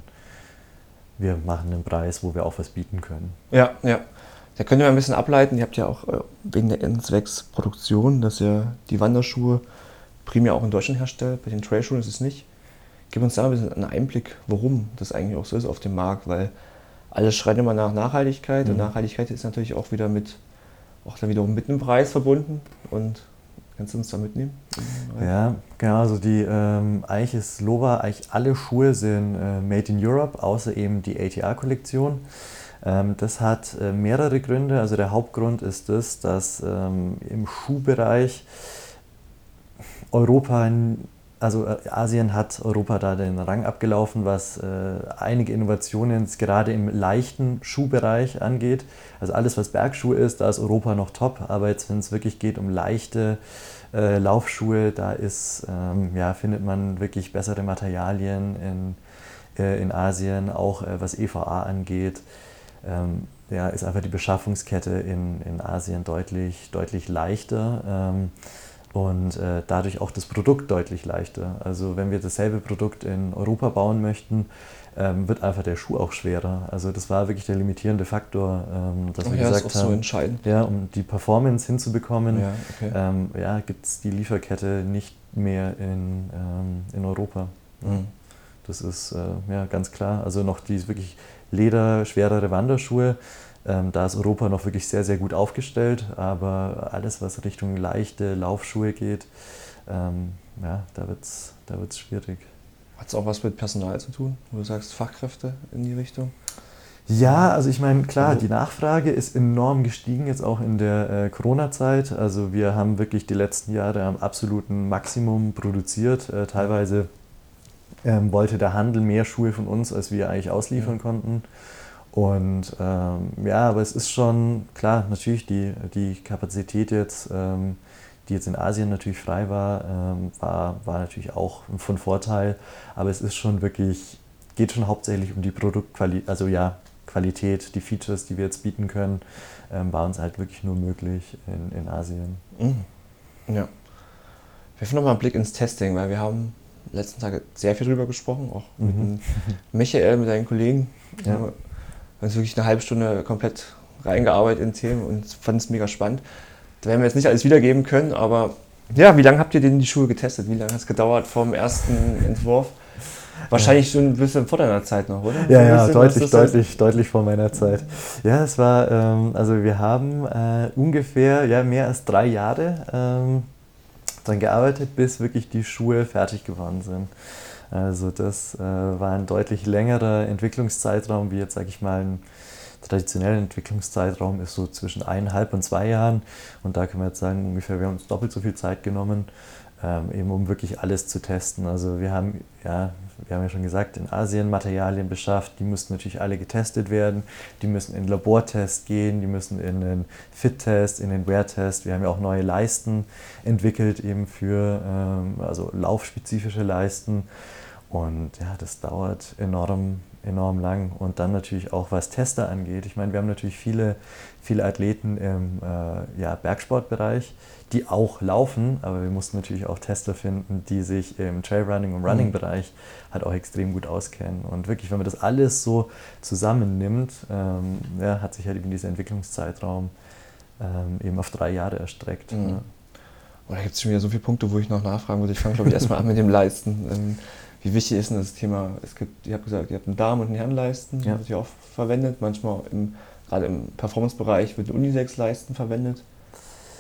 [SPEAKER 3] wir machen einen Preis, wo wir auch was bieten können.
[SPEAKER 2] Ja, ja. Da könnt ihr mal ein bisschen ableiten. Ihr habt ja auch äh, wegen der N-Zwecks Produktion, dass ihr die Wanderschuhe primär auch in Deutschland herstellt. Bei den Trailschuhen ist es nicht. Gib uns da ein bisschen einen Einblick, warum das eigentlich auch so ist auf dem Markt, weil alles schreit immer nach Nachhaltigkeit und
[SPEAKER 3] Mhm.
[SPEAKER 2] Nachhaltigkeit ist natürlich auch wieder mit, auch dann wiederum mit einem Preis verbunden und Kannst du uns da mitnehmen?
[SPEAKER 3] Ja, genau. Also die, ähm, eigentlich ist Lova, eigentlich alle Schuhe sind äh, made in Europe, außer eben die ATR-Kollektion. Ähm, das hat äh, mehrere Gründe. Also der Hauptgrund ist das, dass ähm, im Schuhbereich Europa, also äh, Asien hat Europa da den Rang abgelaufen, was äh, einige Innovationen gerade im leichten Schuhbereich angeht. Also alles, was Bergschuhe ist, da ist Europa noch top. Aber jetzt, wenn es wirklich geht um leichte Laufschuhe, da ist, ähm, ja, findet man wirklich bessere Materialien in, in Asien, auch was EVA angeht ähm, ja, ist einfach die Beschaffungskette in, in Asien deutlich, deutlich leichter ähm, und äh, dadurch auch das Produkt deutlich leichter. Also wenn wir dasselbe Produkt in Europa bauen möchten, ähm, wird einfach der Schuh auch schwerer. Also das war wirklich der limitierende Faktor, ähm, dass
[SPEAKER 2] oh,
[SPEAKER 3] wir
[SPEAKER 2] ja,
[SPEAKER 3] gesagt
[SPEAKER 2] ist auch
[SPEAKER 3] haben,
[SPEAKER 2] so entscheidend.
[SPEAKER 3] ja, um die Performance hinzubekommen,
[SPEAKER 2] Ja, okay.
[SPEAKER 3] ähm, ja, gibt es die Lieferkette nicht mehr in, ähm, in Europa.
[SPEAKER 2] Mhm.
[SPEAKER 3] Das ist äh, ja ganz klar. Also noch die wirklich Leder, schwerere Wanderschuhe. Ähm, da ist Europa noch wirklich sehr, sehr gut aufgestellt. Aber alles, was Richtung leichte Laufschuhe geht, ähm, ja, da wird es da wird's schwierig.
[SPEAKER 2] Hat es auch was mit Personal zu tun, wo du sagst Fachkräfte in die Richtung?
[SPEAKER 3] Ja, also ich meine, klar, die Nachfrage ist enorm gestiegen, jetzt auch in der äh, Corona-Zeit. Also wir haben wirklich die letzten Jahre am absoluten Maximum produziert. Äh, teilweise ähm, wollte der Handel mehr Schuhe von uns, als wir eigentlich ausliefern
[SPEAKER 2] Ja.
[SPEAKER 3] konnten. Und ähm, ja, aber es ist schon klar, natürlich die, die Kapazität jetzt, ähm, die jetzt in Asien natürlich frei war, ähm, war, war natürlich auch von Vorteil. Aber es ist schon wirklich, geht schon hauptsächlich um die Produktqualität, also ja, Qualität, die Features, die wir jetzt bieten können, ähm, war uns halt wirklich nur möglich in, in Asien.
[SPEAKER 2] Mhm. Ja. Werfen nochmal einen Blick ins Testing, weil wir haben letzten Tage sehr viel drüber gesprochen, auch mit
[SPEAKER 3] Mhm.
[SPEAKER 2] dem Michael, mit deinen Kollegen.
[SPEAKER 3] Ja.
[SPEAKER 2] Wir haben uns wirklich eine halbe Stunde komplett reingearbeitet in Themen und fand es mega spannend. Da werden wir jetzt nicht alles wiedergeben können, aber ja, wie lange habt ihr denn die Schuhe getestet? Wie lange hat es gedauert vom ersten Entwurf? Wahrscheinlich schon ein bisschen vor deiner Zeit noch, oder?
[SPEAKER 3] Ja, ja,
[SPEAKER 2] bisschen,
[SPEAKER 3] deutlich,
[SPEAKER 2] das heißt?
[SPEAKER 3] deutlich, deutlich vor meiner Zeit. Ja, es war, ähm, also wir haben äh, ungefähr ja, mehr als drei Jahre ähm, daran gearbeitet, bis wirklich die Schuhe fertig geworden sind. Also das äh, war ein deutlich längerer Entwicklungszeitraum, wie jetzt, sage ich mal, ein traditioneller Entwicklungszeitraum ist so zwischen eineinhalb und zwei Jahren. Und da können wir jetzt sagen, ungefähr, wir haben uns doppelt so viel Zeit genommen, ähm, eben um wirklich alles zu testen. Also wir haben, ja, wir haben ja schon gesagt, in Asien Materialien beschafft, die müssen natürlich alle getestet werden, die müssen in Labortest gehen, die müssen in den Fit-Test, in den Wear-Test. Wir haben ja auch neue Leisten entwickelt, eben für ähm, also laufspezifische Leisten. Und ja, das dauert enorm, enorm lang. Und dann natürlich auch, was Tester angeht. Ich meine, wir haben natürlich viele, viele Athleten im äh, ja, Bergsportbereich, die auch laufen, aber wir mussten natürlich auch Tester finden, die sich im Trailrunning und Running-Bereich halt auch extrem gut auskennen. Und wirklich, wenn man das alles so zusammennimmt, ähm, ja, hat sich halt eben dieser Entwicklungszeitraum ähm, eben auf drei Jahre erstreckt.
[SPEAKER 2] Mhm.
[SPEAKER 3] Ja.
[SPEAKER 2] Und da gibt es schon wieder so viele Punkte, wo ich noch nachfragen würde. Ich fange, glaube ich, erstmal an mit dem Leisten. Ähm, wie wichtig ist denn das Thema? Es gibt, ihr habt gesagt, ihr habt einen Damen- und einen Herrenleisten,
[SPEAKER 3] Ja.
[SPEAKER 2] wird ja auch verwendet. Manchmal im, gerade im Performance-Bereich wird ein Unisex-Leisten verwendet.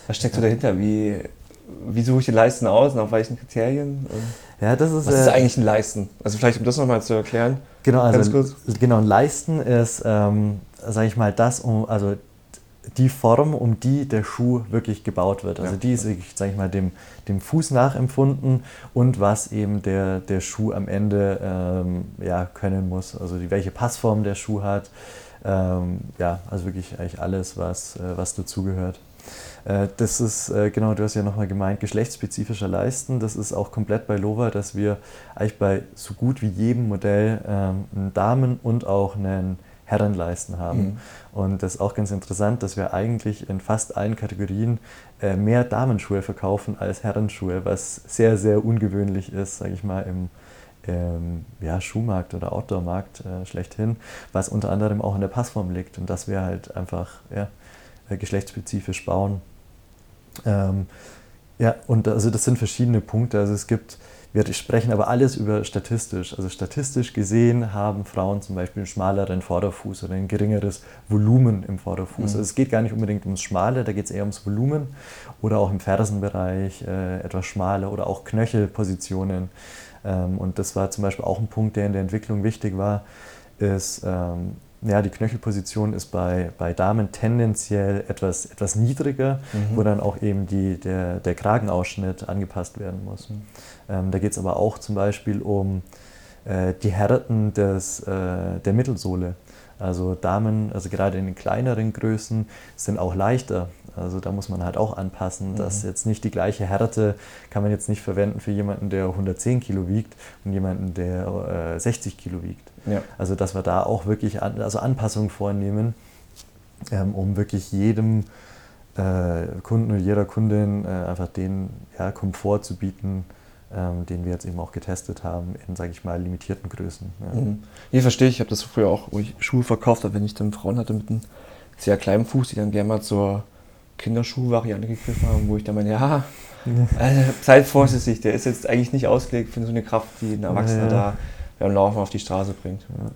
[SPEAKER 2] Was steckt so dahinter? Wie, wie suche ich die Leisten aus und auf welchen Kriterien?
[SPEAKER 3] Ja, das ist,
[SPEAKER 2] was ist
[SPEAKER 3] äh,
[SPEAKER 2] eigentlich ein Leisten? Also vielleicht, um das nochmal zu erklären.
[SPEAKER 3] Genau, also genau, ein Leisten ist, ähm, sage ich mal, das, um, also die Form, um die der Schuh wirklich gebaut wird. Also
[SPEAKER 2] Ja.
[SPEAKER 3] die ist, sage ich mal, dem, dem Fuß nachempfunden und was eben der, der Schuh am Ende ähm, ja, können muss. Also die, welche Passform der Schuh hat. Ähm, ja, also wirklich eigentlich alles, was, äh, was dazugehört. Äh, Das ist, äh, genau, du hast ja nochmal gemeint, geschlechtsspezifischer Leisten. Das ist auch komplett bei Lova, dass wir eigentlich bei so gut wie jedem Modell ähm, einen Damen- und auch einen Herrenleisten haben.
[SPEAKER 2] Mhm.
[SPEAKER 3] Und das ist auch ganz interessant, dass wir eigentlich in fast allen Kategorien äh, mehr Damenschuhe verkaufen als Herrenschuhe, was sehr, sehr ungewöhnlich ist, sage ich mal, im, im ja, Schuhmarkt oder Outdoor-Markt äh, schlechthin, was unter anderem auch in der Passform liegt und dass wir halt einfach ja, äh, geschlechtsspezifisch bauen. Ähm, ja, und also das sind verschiedene Punkte. Also es gibt, wir sprechen aber alles über statistisch. Also statistisch gesehen haben Frauen zum Beispiel einen schmaleren Vorderfuß oder ein geringeres Volumen im Vorderfuß. Mhm. Also es geht gar nicht unbedingt ums Schmale, da geht es eher ums Volumen oder auch im Fersenbereich äh, etwas schmaler oder auch Knöchelpositionen. Ähm, und das war zum Beispiel auch ein Punkt, der in der Entwicklung wichtig war, ist, ähm, ja, die Knöchelposition ist bei, bei Damen tendenziell etwas, etwas niedriger, mhm. wo dann auch eben die, der, der Kragenausschnitt angepasst werden muss. Mhm. Ähm, da geht es aber auch zum Beispiel um äh, die Härten des, äh, der Mittelsohle. Also Damen, also gerade in den kleineren Größen, sind auch leichter. Also da muss man halt auch anpassen, mhm. dass jetzt nicht die gleiche Härte kann man jetzt nicht verwenden für jemanden, der 110 Kilo wiegt und jemanden, der äh, 60 Kilo wiegt. Ja. Also dass wir da auch wirklich an, also Anpassungen vornehmen, ähm, um wirklich jedem äh, Kunden und jeder Kundin äh, einfach den ja, Komfort zu bieten, ähm, den wir jetzt eben auch getestet haben in, sage ich mal, limitierten Größen.
[SPEAKER 2] Ja. Mhm. Nee, verstehe ich. Ich habe das früher auch, wo ich Schuhe verkauft habe, wenn ich dann Frauen hatte mit einem sehr kleinen Fuß, die dann gerne mal zur Kinderschuhvariante gegriffen haben, wo ich dann meine, ja, also, seid vorsichtig, der ist jetzt eigentlich nicht ausgelegt für so eine Kraft, die ein Erwachsener ja. da beim Laufen auf die Straße bringt. Ja.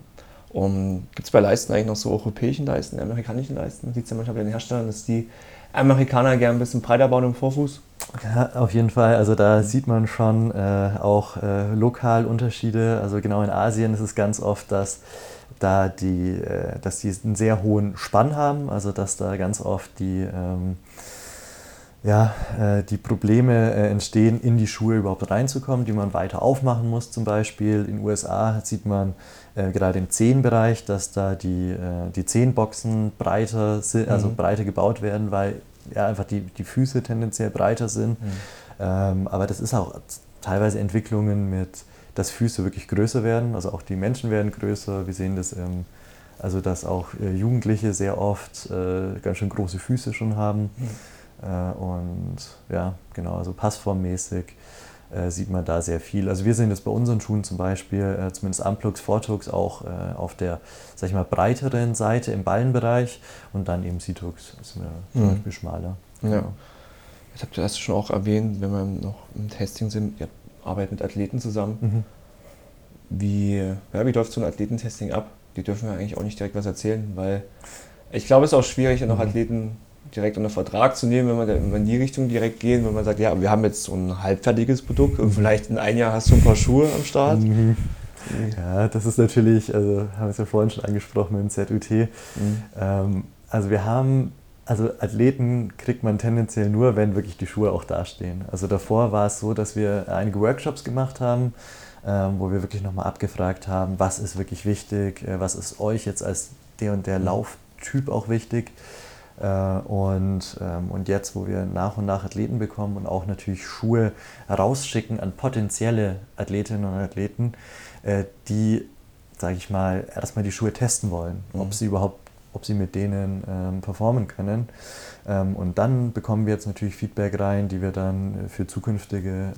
[SPEAKER 2] Gibt es bei Leisten eigentlich noch so europäischen Leisten, amerikanischen Leisten? Sieht es ja manchmal bei den Herstellern, dass die Amerikaner gerne ein bisschen breiter bauen im Vorfuß.
[SPEAKER 3] Ja, auf jeden Fall. Also da sieht man schon äh, auch äh, lokal Unterschiede. Also genau in Asien ist es ganz oft, dass da die, äh, dass die einen sehr hohen Spann haben. Also dass da ganz oft die ähm, ja, äh, die Probleme äh, entstehen, in die Schuhe überhaupt reinzukommen, die man weiter aufmachen muss. Zum Beispiel in den USA sieht man äh, gerade im Zehenbereich, dass da die, die Zehenboxen breiter, sind, also mhm. breiter gebaut werden, weil ja, einfach die, die Füße tendenziell breiter sind. Mhm. Ähm, aber das ist auch teilweise Entwicklungen mit, dass Füße wirklich größer werden, also auch die Menschen werden größer. Wir sehen das, ähm, also dass auch Jugendliche sehr oft ganz schön große Füße schon haben. Mhm. Äh, und ja, genau, also passformmäßig äh, sieht man da sehr viel. Also wir sehen das bei unseren Schuhen zum Beispiel, äh, zumindest Amplux, Fortux auch auf der, sag ich mal, breiteren Seite im Ballenbereich und dann eben Situx ist mir zum mhm. Beispiel schmaler.
[SPEAKER 2] Ja. Genau. Ich habe zuerst schon auch erwähnt, wenn wir noch im Testing sind, ihr arbeitet mit Athleten zusammen. Mhm. Wie, ja, wie läuft so ein Athletentesting ab? Die dürfen wir eigentlich auch nicht direkt was erzählen, weil ich glaube, es ist auch schwierig, noch mhm. Athleten direkt unter Vertrag zu nehmen, wenn wir, wenn in die Richtung direkt gehen, wenn man sagt, ja, wir haben jetzt so ein halbfertiges Produkt und vielleicht in einem Jahr hast du ein paar Schuhe am Start. Mhm.
[SPEAKER 3] Ja, das ist natürlich, also haben wir es ja vorhin schon angesprochen mit dem ZUT. Mhm. Ähm, also wir haben, also Athleten kriegt man tendenziell nur, wenn wirklich die Schuhe auch dastehen. Also davor war es so, dass wir einige Workshops gemacht haben, ähm, wo wir wirklich nochmal abgefragt haben, was ist wirklich wichtig, äh, was ist euch jetzt als der und der mhm. Lauftyp auch wichtig. Äh, und, ähm, und jetzt, wo wir nach und nach Athleten bekommen und auch natürlich Schuhe rausschicken an potenzielle Athletinnen und Athleten, äh, die, sage ich mal, erstmal die Schuhe testen wollen, mhm. ob sie überhaupt, ob sie mit denen ähm, performen können. Ähm, und dann bekommen wir jetzt natürlich Feedback rein, die wir dann für zukünftige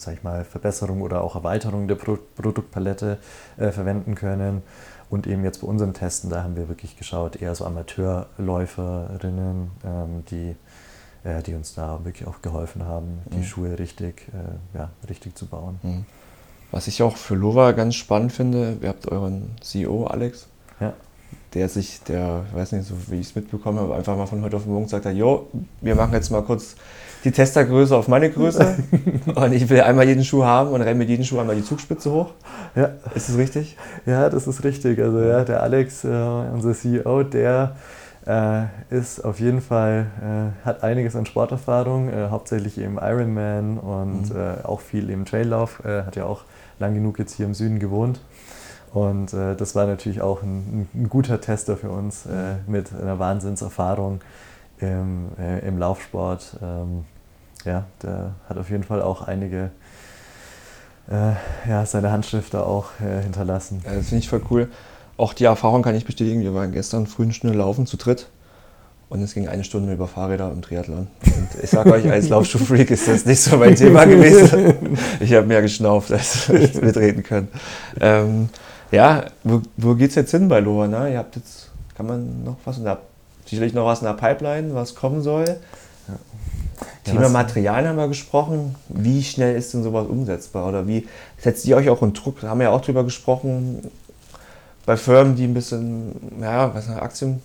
[SPEAKER 3] sag ich mal, Verbesserung oder auch Erweiterung der Pro Produktpalette äh, verwenden können. Und eben jetzt bei unserem Testen, da haben wir wirklich geschaut, eher so Amateurläuferinnen, ähm, die, äh, die uns da wirklich auch geholfen haben, die mhm. Schuhe richtig, äh, ja, richtig zu bauen.
[SPEAKER 2] Mhm. Was ich auch für Lova ganz spannend finde, ihr habt euren CEO Alex, ja. der sich, der, ich weiß nicht, so wie ich es mitbekommen habe, einfach mal von heute auf morgen gesagt hat, jo, wir machen jetzt mal kurz die Testergröße auf meine Größe und ich will einmal jeden Schuh haben und renne mit jedem Schuh einmal die Zugspitze hoch. Ja. Ist das richtig?
[SPEAKER 3] Ja, das ist richtig. Also ja, der Alex, äh, unser CEO, der äh, ist auf jeden Fall, äh, hat einiges an Sporterfahrung, äh, hauptsächlich im Ironman und mhm. Äh, auch viel im Traillauf, äh, hat ja auch lang genug jetzt hier im Süden gewohnt. Und das war natürlich auch ein, ein guter Tester für uns mit einer Wahnsinnserfahrung im, äh, im Laufsport. Ähm, ja, der hat auf jeden Fall auch einige äh, ja, seine Handstifte auch äh, hinterlassen.
[SPEAKER 2] Ja, das finde ich voll cool. Auch die Erfahrung kann ich bestätigen. Wir waren gestern früh eine Stunde laufen zu dritt. Und es ging eine Stunde über Fahrräder im Triathlon. Und ich sage euch, als Laufschuhfreak ist das nicht so mein Thema gewesen. Ich habe mehr geschnauft, als ich mitreden können. Ähm, ja, wo, wo es jetzt hin bei Loa? Ne? Ihr habt jetzt, kann man noch was? Und sicherlich noch was in der Pipeline, was kommen soll. Thema
[SPEAKER 3] was-
[SPEAKER 2] Materialien haben wir gesprochen. Wie schnell ist denn sowas umsetzbar? Oder wie setzt ihr euch auch in Druck? Da haben wir ja auch drüber gesprochen. Bei Firmen, die ein bisschen, ja, was eine Aktien,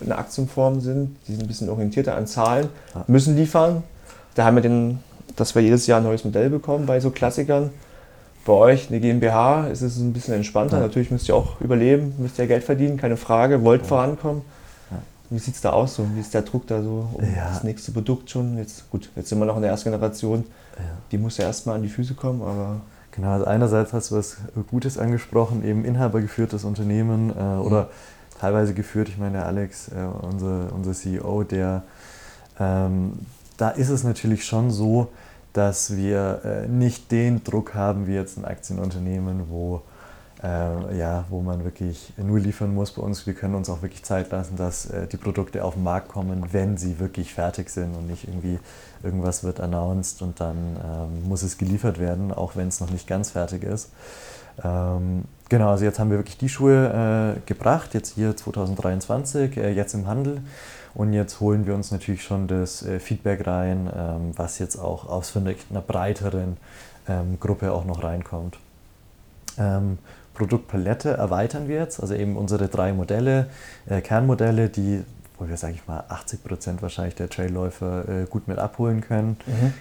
[SPEAKER 2] in Aktienform sind, die sind ein bisschen orientierter an Zahlen,
[SPEAKER 3] Ja.
[SPEAKER 2] müssen liefern. Da haben wir den, dass wir jedes Jahr ein neues Modell bekommen bei so Klassikern. Bei euch, eine GmbH, ist es ein bisschen entspannter.
[SPEAKER 3] Ja.
[SPEAKER 2] Natürlich müsst ihr auch überleben, müsst ihr Geld verdienen, keine Frage, wollt vorankommen. Wie sieht es da aus? So? Wie ist der Druck da so um
[SPEAKER 3] Ja.
[SPEAKER 2] das nächste Produkt schon? Jetzt, gut, jetzt sind wir noch in der ersten Generation.
[SPEAKER 3] Ja.
[SPEAKER 2] Die muss ja erstmal an die Füße kommen, aber
[SPEAKER 3] Genau, also einerseits hast du was Gutes angesprochen, eben inhabergeführtes Unternehmen äh, oder teilweise geführt. Ich meine, der Alex, äh, unser, unser CEO, der, ähm, da ist es natürlich schon so, dass wir äh, nicht den Druck haben wie jetzt ein Aktienunternehmen, wo, äh, ja, wo man wirklich nur liefern muss bei uns. Wir können uns auch wirklich Zeit lassen, dass äh, die Produkte auf den Markt kommen, wenn sie wirklich fertig sind und nicht irgendwie irgendwas wird announced und dann ähm, muss es geliefert werden, auch wenn es noch nicht ganz fertig ist. Ähm, genau, also jetzt haben wir wirklich die Schuhe äh, gebracht, jetzt hier 2023, äh, jetzt im Handel. Und jetzt holen wir uns natürlich schon das äh, Feedback rein, ähm, was jetzt auch aus einer breiteren ähm, Gruppe auch noch reinkommt. Produktpalette erweitern wir jetzt, also eben unsere drei Modelle, äh, Kernmodelle, die, wo wir, sage ich mal, 80 Prozent wahrscheinlich der Trailläufer äh, gut mit abholen können.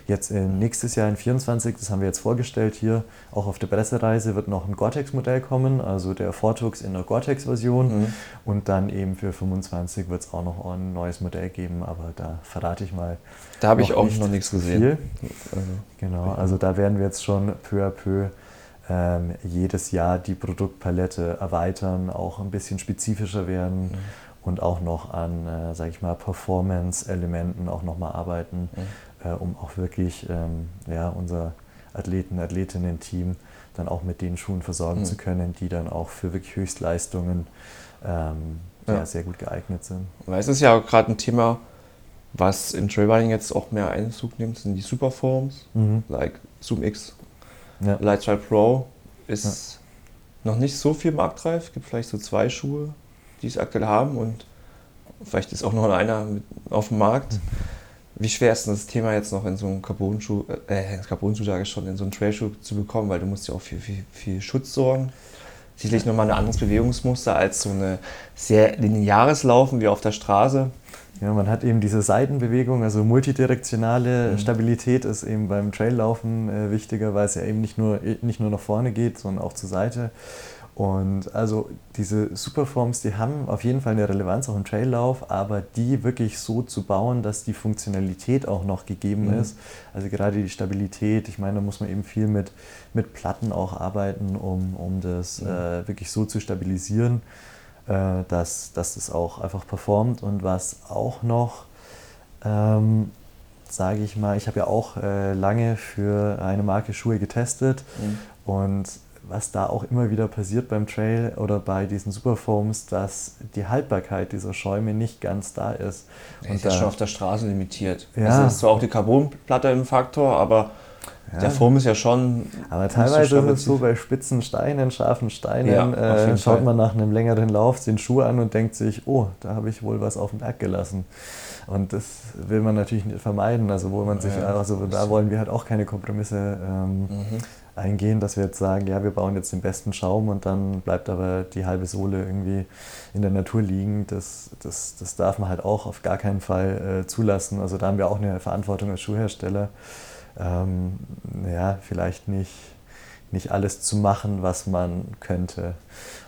[SPEAKER 3] Jetzt äh, nächstes Jahr in 24, das haben wir jetzt vorgestellt hier, auch auf der Pressereise wird noch ein Gore-Tex-Modell kommen, also der Vortux in der Gore-Tex-Version.
[SPEAKER 2] Mhm.
[SPEAKER 3] Und dann eben für 25 wird es auch noch ein neues Modell geben, aber da verrate ich mal.
[SPEAKER 2] da habe ich auch
[SPEAKER 3] nicht
[SPEAKER 2] noch nichts gesehen.
[SPEAKER 3] viel.
[SPEAKER 2] Also,
[SPEAKER 3] Genau, also da werden wir jetzt schon peu à peu ähm, jedes Jahr die Produktpalette erweitern, auch ein bisschen spezifischer werden und auch noch an, äh, sage ich mal, Performance-Elementen auch nochmal arbeiten, äh, um auch wirklich ähm, ja, unser Athleten, Athletinnen-Team dann auch mit den Schuhen versorgen
[SPEAKER 2] Mhm.
[SPEAKER 3] zu können, die dann auch für wirklich Höchstleistungen ähm,
[SPEAKER 2] Ja.
[SPEAKER 3] ja, sehr gut geeignet sind.
[SPEAKER 2] Weil es ist ja gerade ein Thema, was im Trailrunning jetzt auch mehr Einzug nimmt, sind die Superforms, like Zoom X,
[SPEAKER 3] Ja.
[SPEAKER 2] Lightstrike Pro. Ist noch nicht so viel marktreif, gibt vielleicht so zwei Schuhe, die es aktuell haben und vielleicht ist auch noch einer auf dem Markt. Wie schwer ist denn das Thema jetzt noch in so einen Carbon-Schuh, äh, Carbon-Schuh sage ich schon, in so einen Trailschuh zu bekommen, weil du musst ja auch für viel, viel Schutz sorgen. Sicherlich nochmal ein anderes Bewegungsmuster als so eine sehr lineares Laufen wie auf der Straße.
[SPEAKER 3] Ja, man hat eben diese Seitenbewegung, also multidirektionale
[SPEAKER 2] Mhm.
[SPEAKER 3] Stabilität ist eben beim Traillaufen äh, wichtiger, weil es ja eben nicht nur, nicht nur nach vorne geht, sondern auch zur Seite. Und also diese Superforms, die haben auf jeden Fall eine Relevanz auch im Traillauf, aber die wirklich so zu bauen, dass die Funktionalität auch noch gegeben
[SPEAKER 2] Mhm.
[SPEAKER 3] ist. Also gerade die Stabilität, ich meine, da muss man eben viel mit, mit Platten auch arbeiten, um, um das
[SPEAKER 2] Mhm.
[SPEAKER 3] äh, wirklich so zu stabilisieren, äh, dass, dass das auch einfach performt. Und was auch noch, ähm, sage ich mal, ich habe ja auch äh, lange für eine Marke Schuhe getestet und was da auch immer wieder passiert beim Trail oder bei diesen Superfoams, dass die Haltbarkeit dieser Schäume nicht ganz da ist.
[SPEAKER 2] Der ist ja
[SPEAKER 3] da-
[SPEAKER 2] schon auf der Straße limitiert.
[SPEAKER 3] Ja.
[SPEAKER 2] Also ist zwar auch die Carbonplatte im Faktor, aber
[SPEAKER 3] Ja.
[SPEAKER 2] der Form ist ja schon.
[SPEAKER 3] Aber teilweise ist es so, bei spitzen Steinen, scharfen Steinen,
[SPEAKER 2] Ja,
[SPEAKER 3] äh, schaut man nach einem längeren Lauf den Schuh an und denkt sich, oh, da habe ich wohl was auf dem Berg gelassen. Und das will man natürlich nicht vermeiden. Also wo man sich,
[SPEAKER 2] Ja,
[SPEAKER 3] also da wollen wir halt auch keine Kompromisse ähm,
[SPEAKER 2] Mhm.
[SPEAKER 3] eingehen, dass wir jetzt sagen, ja, wir bauen jetzt den besten Schaum und dann bleibt aber die halbe Sohle irgendwie in der Natur liegen. Das, das, das darf man halt auch auf gar keinen Fall äh, zulassen. Also da haben wir auch eine Verantwortung als Schuhhersteller. Ähm, ja, vielleicht nicht, nicht alles zu machen, was man könnte.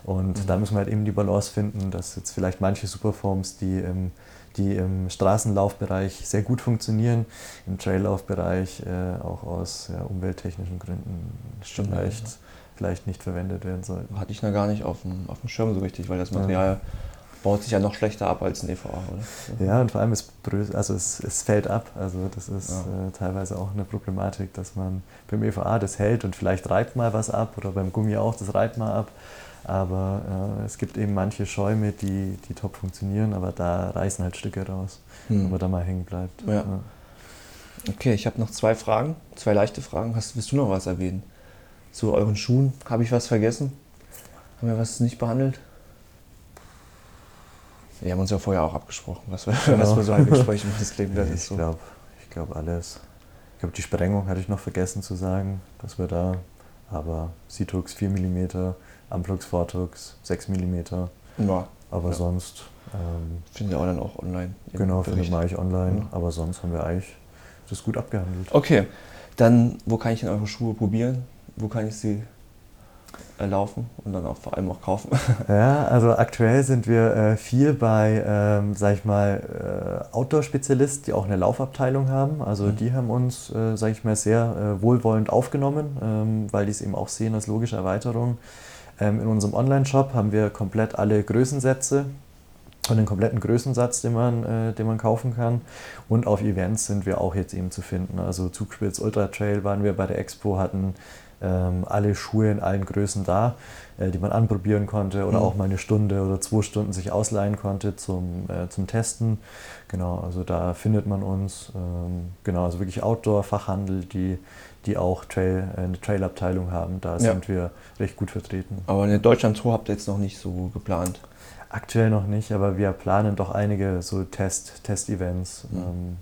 [SPEAKER 3] Und da müssen wir halt eben die Balance finden, dass jetzt vielleicht manche Superforms, die im, die im Straßenlaufbereich sehr gut funktionieren, im Traillaufbereich äh, auch aus ja, umwelttechnischen Gründen
[SPEAKER 2] Stimmt,
[SPEAKER 3] vielleicht,
[SPEAKER 2] ja.
[SPEAKER 3] vielleicht nicht verwendet werden sollten.
[SPEAKER 2] Hatte ich noch gar nicht auf dem, auf dem Schirm so richtig, weil das Material baut sich ja noch schlechter ab als ein EVA, oder?
[SPEAKER 3] Ja, und vor allem es, brö- also es, es fällt ab. Also das ist
[SPEAKER 2] Ja.
[SPEAKER 3] äh, teilweise auch eine Problematik, dass man beim EVA das hält und vielleicht reibt mal was ab oder beim Gummi auch, das reibt mal ab. Aber äh, es gibt eben manche Schäume, die, die top funktionieren, aber da reißen halt Stücke raus,
[SPEAKER 2] Hm.
[SPEAKER 3] wo da mal hängen bleibt.
[SPEAKER 2] Ja. Okay, ich habe noch zwei Fragen, zwei leichte Fragen. Hast, willst du noch was erwähnen? Zu euren Schuhen, habe ich was vergessen? Haben wir was nicht behandelt? Wir haben uns ja vorher auch abgesprochen, was wir,
[SPEAKER 3] Genau.
[SPEAKER 2] was wir so halbwegs sprechen. Das klingt, das
[SPEAKER 3] ich
[SPEAKER 2] so.
[SPEAKER 3] glaube, glaube alles. Ich glaube, die Sprengung hatte ich noch vergessen zu sagen, dass wir da, aber Citrux 4 mm, Amplux Vortux 6 mm,
[SPEAKER 2] Ja,
[SPEAKER 3] aber
[SPEAKER 2] Ja.
[SPEAKER 3] sonst, ähm,
[SPEAKER 2] findet ihr auch dann auch online.
[SPEAKER 3] genau, findet man eigentlich online,
[SPEAKER 2] Ja.
[SPEAKER 3] aber sonst haben wir eigentlich das gut abgehandelt.
[SPEAKER 2] Okay, dann wo kann ich denn eure Schuhe probieren? Wo kann ich sie erlaufen und dann auch vor allem auch kaufen?
[SPEAKER 3] Ja, also aktuell sind wir äh, viel bei, ähm, sag ich mal, äh, Outdoor-Spezialisten, die auch eine Laufabteilung haben. Also
[SPEAKER 2] Mhm.
[SPEAKER 3] die haben uns, äh, sag ich mal, sehr äh, wohlwollend aufgenommen, ähm, weil die es eben auch sehen als logische Erweiterung. Ähm, in unserem Online-Shop haben wir komplett alle Größensätze und den kompletten Größensatz, den man, äh, den man kaufen kann. Und auf Events sind wir auch jetzt eben zu finden. Also Zugspitz Ultra Trail waren wir bei der Expo, hatten alle Schuhe in allen Größen da, äh, die man anprobieren konnte oder
[SPEAKER 2] Mhm.
[SPEAKER 3] auch mal eine Stunde oder zwei Stunden sich ausleihen konnte zum, äh, zum Testen. Genau, also da findet man uns. Ähm, genau, also wirklich Outdoor-Fachhandel, die, die auch Trail, äh, eine Trail-Abteilung haben. Da
[SPEAKER 2] Ja.
[SPEAKER 3] sind wir recht gut vertreten.
[SPEAKER 2] Aber eine Deutschland-Tour habt ihr jetzt noch nicht so geplant.
[SPEAKER 3] Aktuell noch nicht, aber wir planen doch einige so Test, Test-Events,
[SPEAKER 2] Mhm.
[SPEAKER 3] ähm,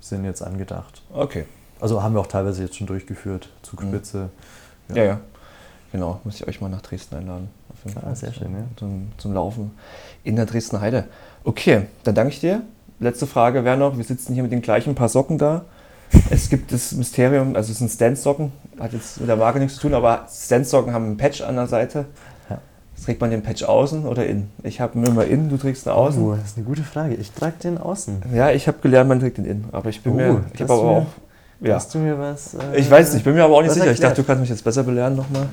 [SPEAKER 3] sind jetzt angedacht.
[SPEAKER 2] Okay.
[SPEAKER 3] Also haben wir auch teilweise jetzt schon durchgeführt. Zugspitze.
[SPEAKER 2] Ja, ja. Genau, muss ich euch mal nach Dresden einladen. Auf jeden
[SPEAKER 3] Ah, sehr schön, ja.
[SPEAKER 2] Zum, zum Laufen in der Dresdner Heide. Okay, dann danke ich dir. Letzte Frage wäre noch, wir sitzen hier mit den gleichen paar Socken da. Es gibt das Mysterium, also es sind Stance-Socken, hat jetzt mit der Marke nichts zu tun, aber Stance-Socken haben einen Patch an der Seite.
[SPEAKER 3] Ja.
[SPEAKER 2] Trägt man den Patch außen oder innen? Ich habe ihn immer innen, du trägst ihn außen.
[SPEAKER 3] Oh, das ist eine gute Frage. Ich trage den außen.
[SPEAKER 2] Ja, ich habe gelernt, man trägt den innen, aber ich bin
[SPEAKER 3] Oh,
[SPEAKER 2] mir, ich habe aber auch, ja.
[SPEAKER 3] Hast du mir was? äh,
[SPEAKER 2] Ich weiß nicht, ich bin mir aber auch nicht sicher. Ich
[SPEAKER 3] erklärt?
[SPEAKER 2] dachte, du kannst mich jetzt besser belehren nochmal.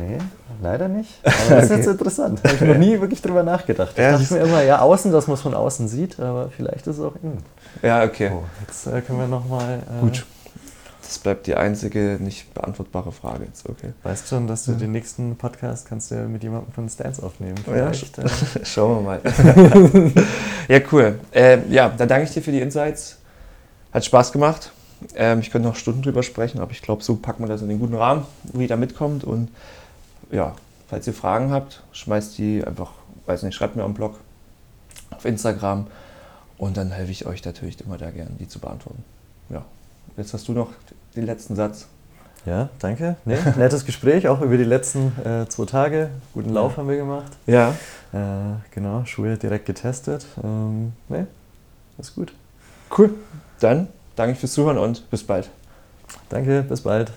[SPEAKER 3] Nee, leider nicht. Aber das ist jetzt interessant. Habe ich noch nie wirklich drüber nachgedacht. Ich
[SPEAKER 2] Ja,
[SPEAKER 3] dachte
[SPEAKER 2] das-
[SPEAKER 3] mir immer, ja, außen, das muss von außen sieht, aber vielleicht ist es auch innen.
[SPEAKER 2] Ja, okay.
[SPEAKER 3] Oh, jetzt äh, können wir nochmal. Äh,
[SPEAKER 2] Gut. Das bleibt die einzige nicht beantwortbare Frage jetzt, okay.
[SPEAKER 3] Weißt schon, dass du den nächsten Podcast kannst du mit jemandem von Stance aufnehmen.
[SPEAKER 2] Ja,
[SPEAKER 3] Vielleicht, äh,
[SPEAKER 2] Schauen wir mal. ja, cool. Ähm, ja, dann danke ich dir für die Insights. Hat Spaß gemacht. Ähm, ich könnte noch Stunden drüber sprechen, aber ich glaube, so packen wir das in den guten Rahmen, wo jeder mitkommt. Und ja, falls ihr Fragen habt, schmeißt die einfach, weiß nicht, schreibt mir am Blog, auf Instagram. Und dann helfe ich euch natürlich immer da gern, die zu beantworten. Ja, jetzt hast du noch den letzten Satz.
[SPEAKER 3] ja, danke. Nee, nettes Gespräch, auch über die letzten äh, zwei Tage. Guten Lauf haben wir gemacht.
[SPEAKER 2] Ja.
[SPEAKER 3] Äh, genau, Schuhe direkt getestet. Ähm, nee, ist gut.
[SPEAKER 2] Cool. Dann danke fürs Zuhören und bis bald.
[SPEAKER 3] Danke, bis bald.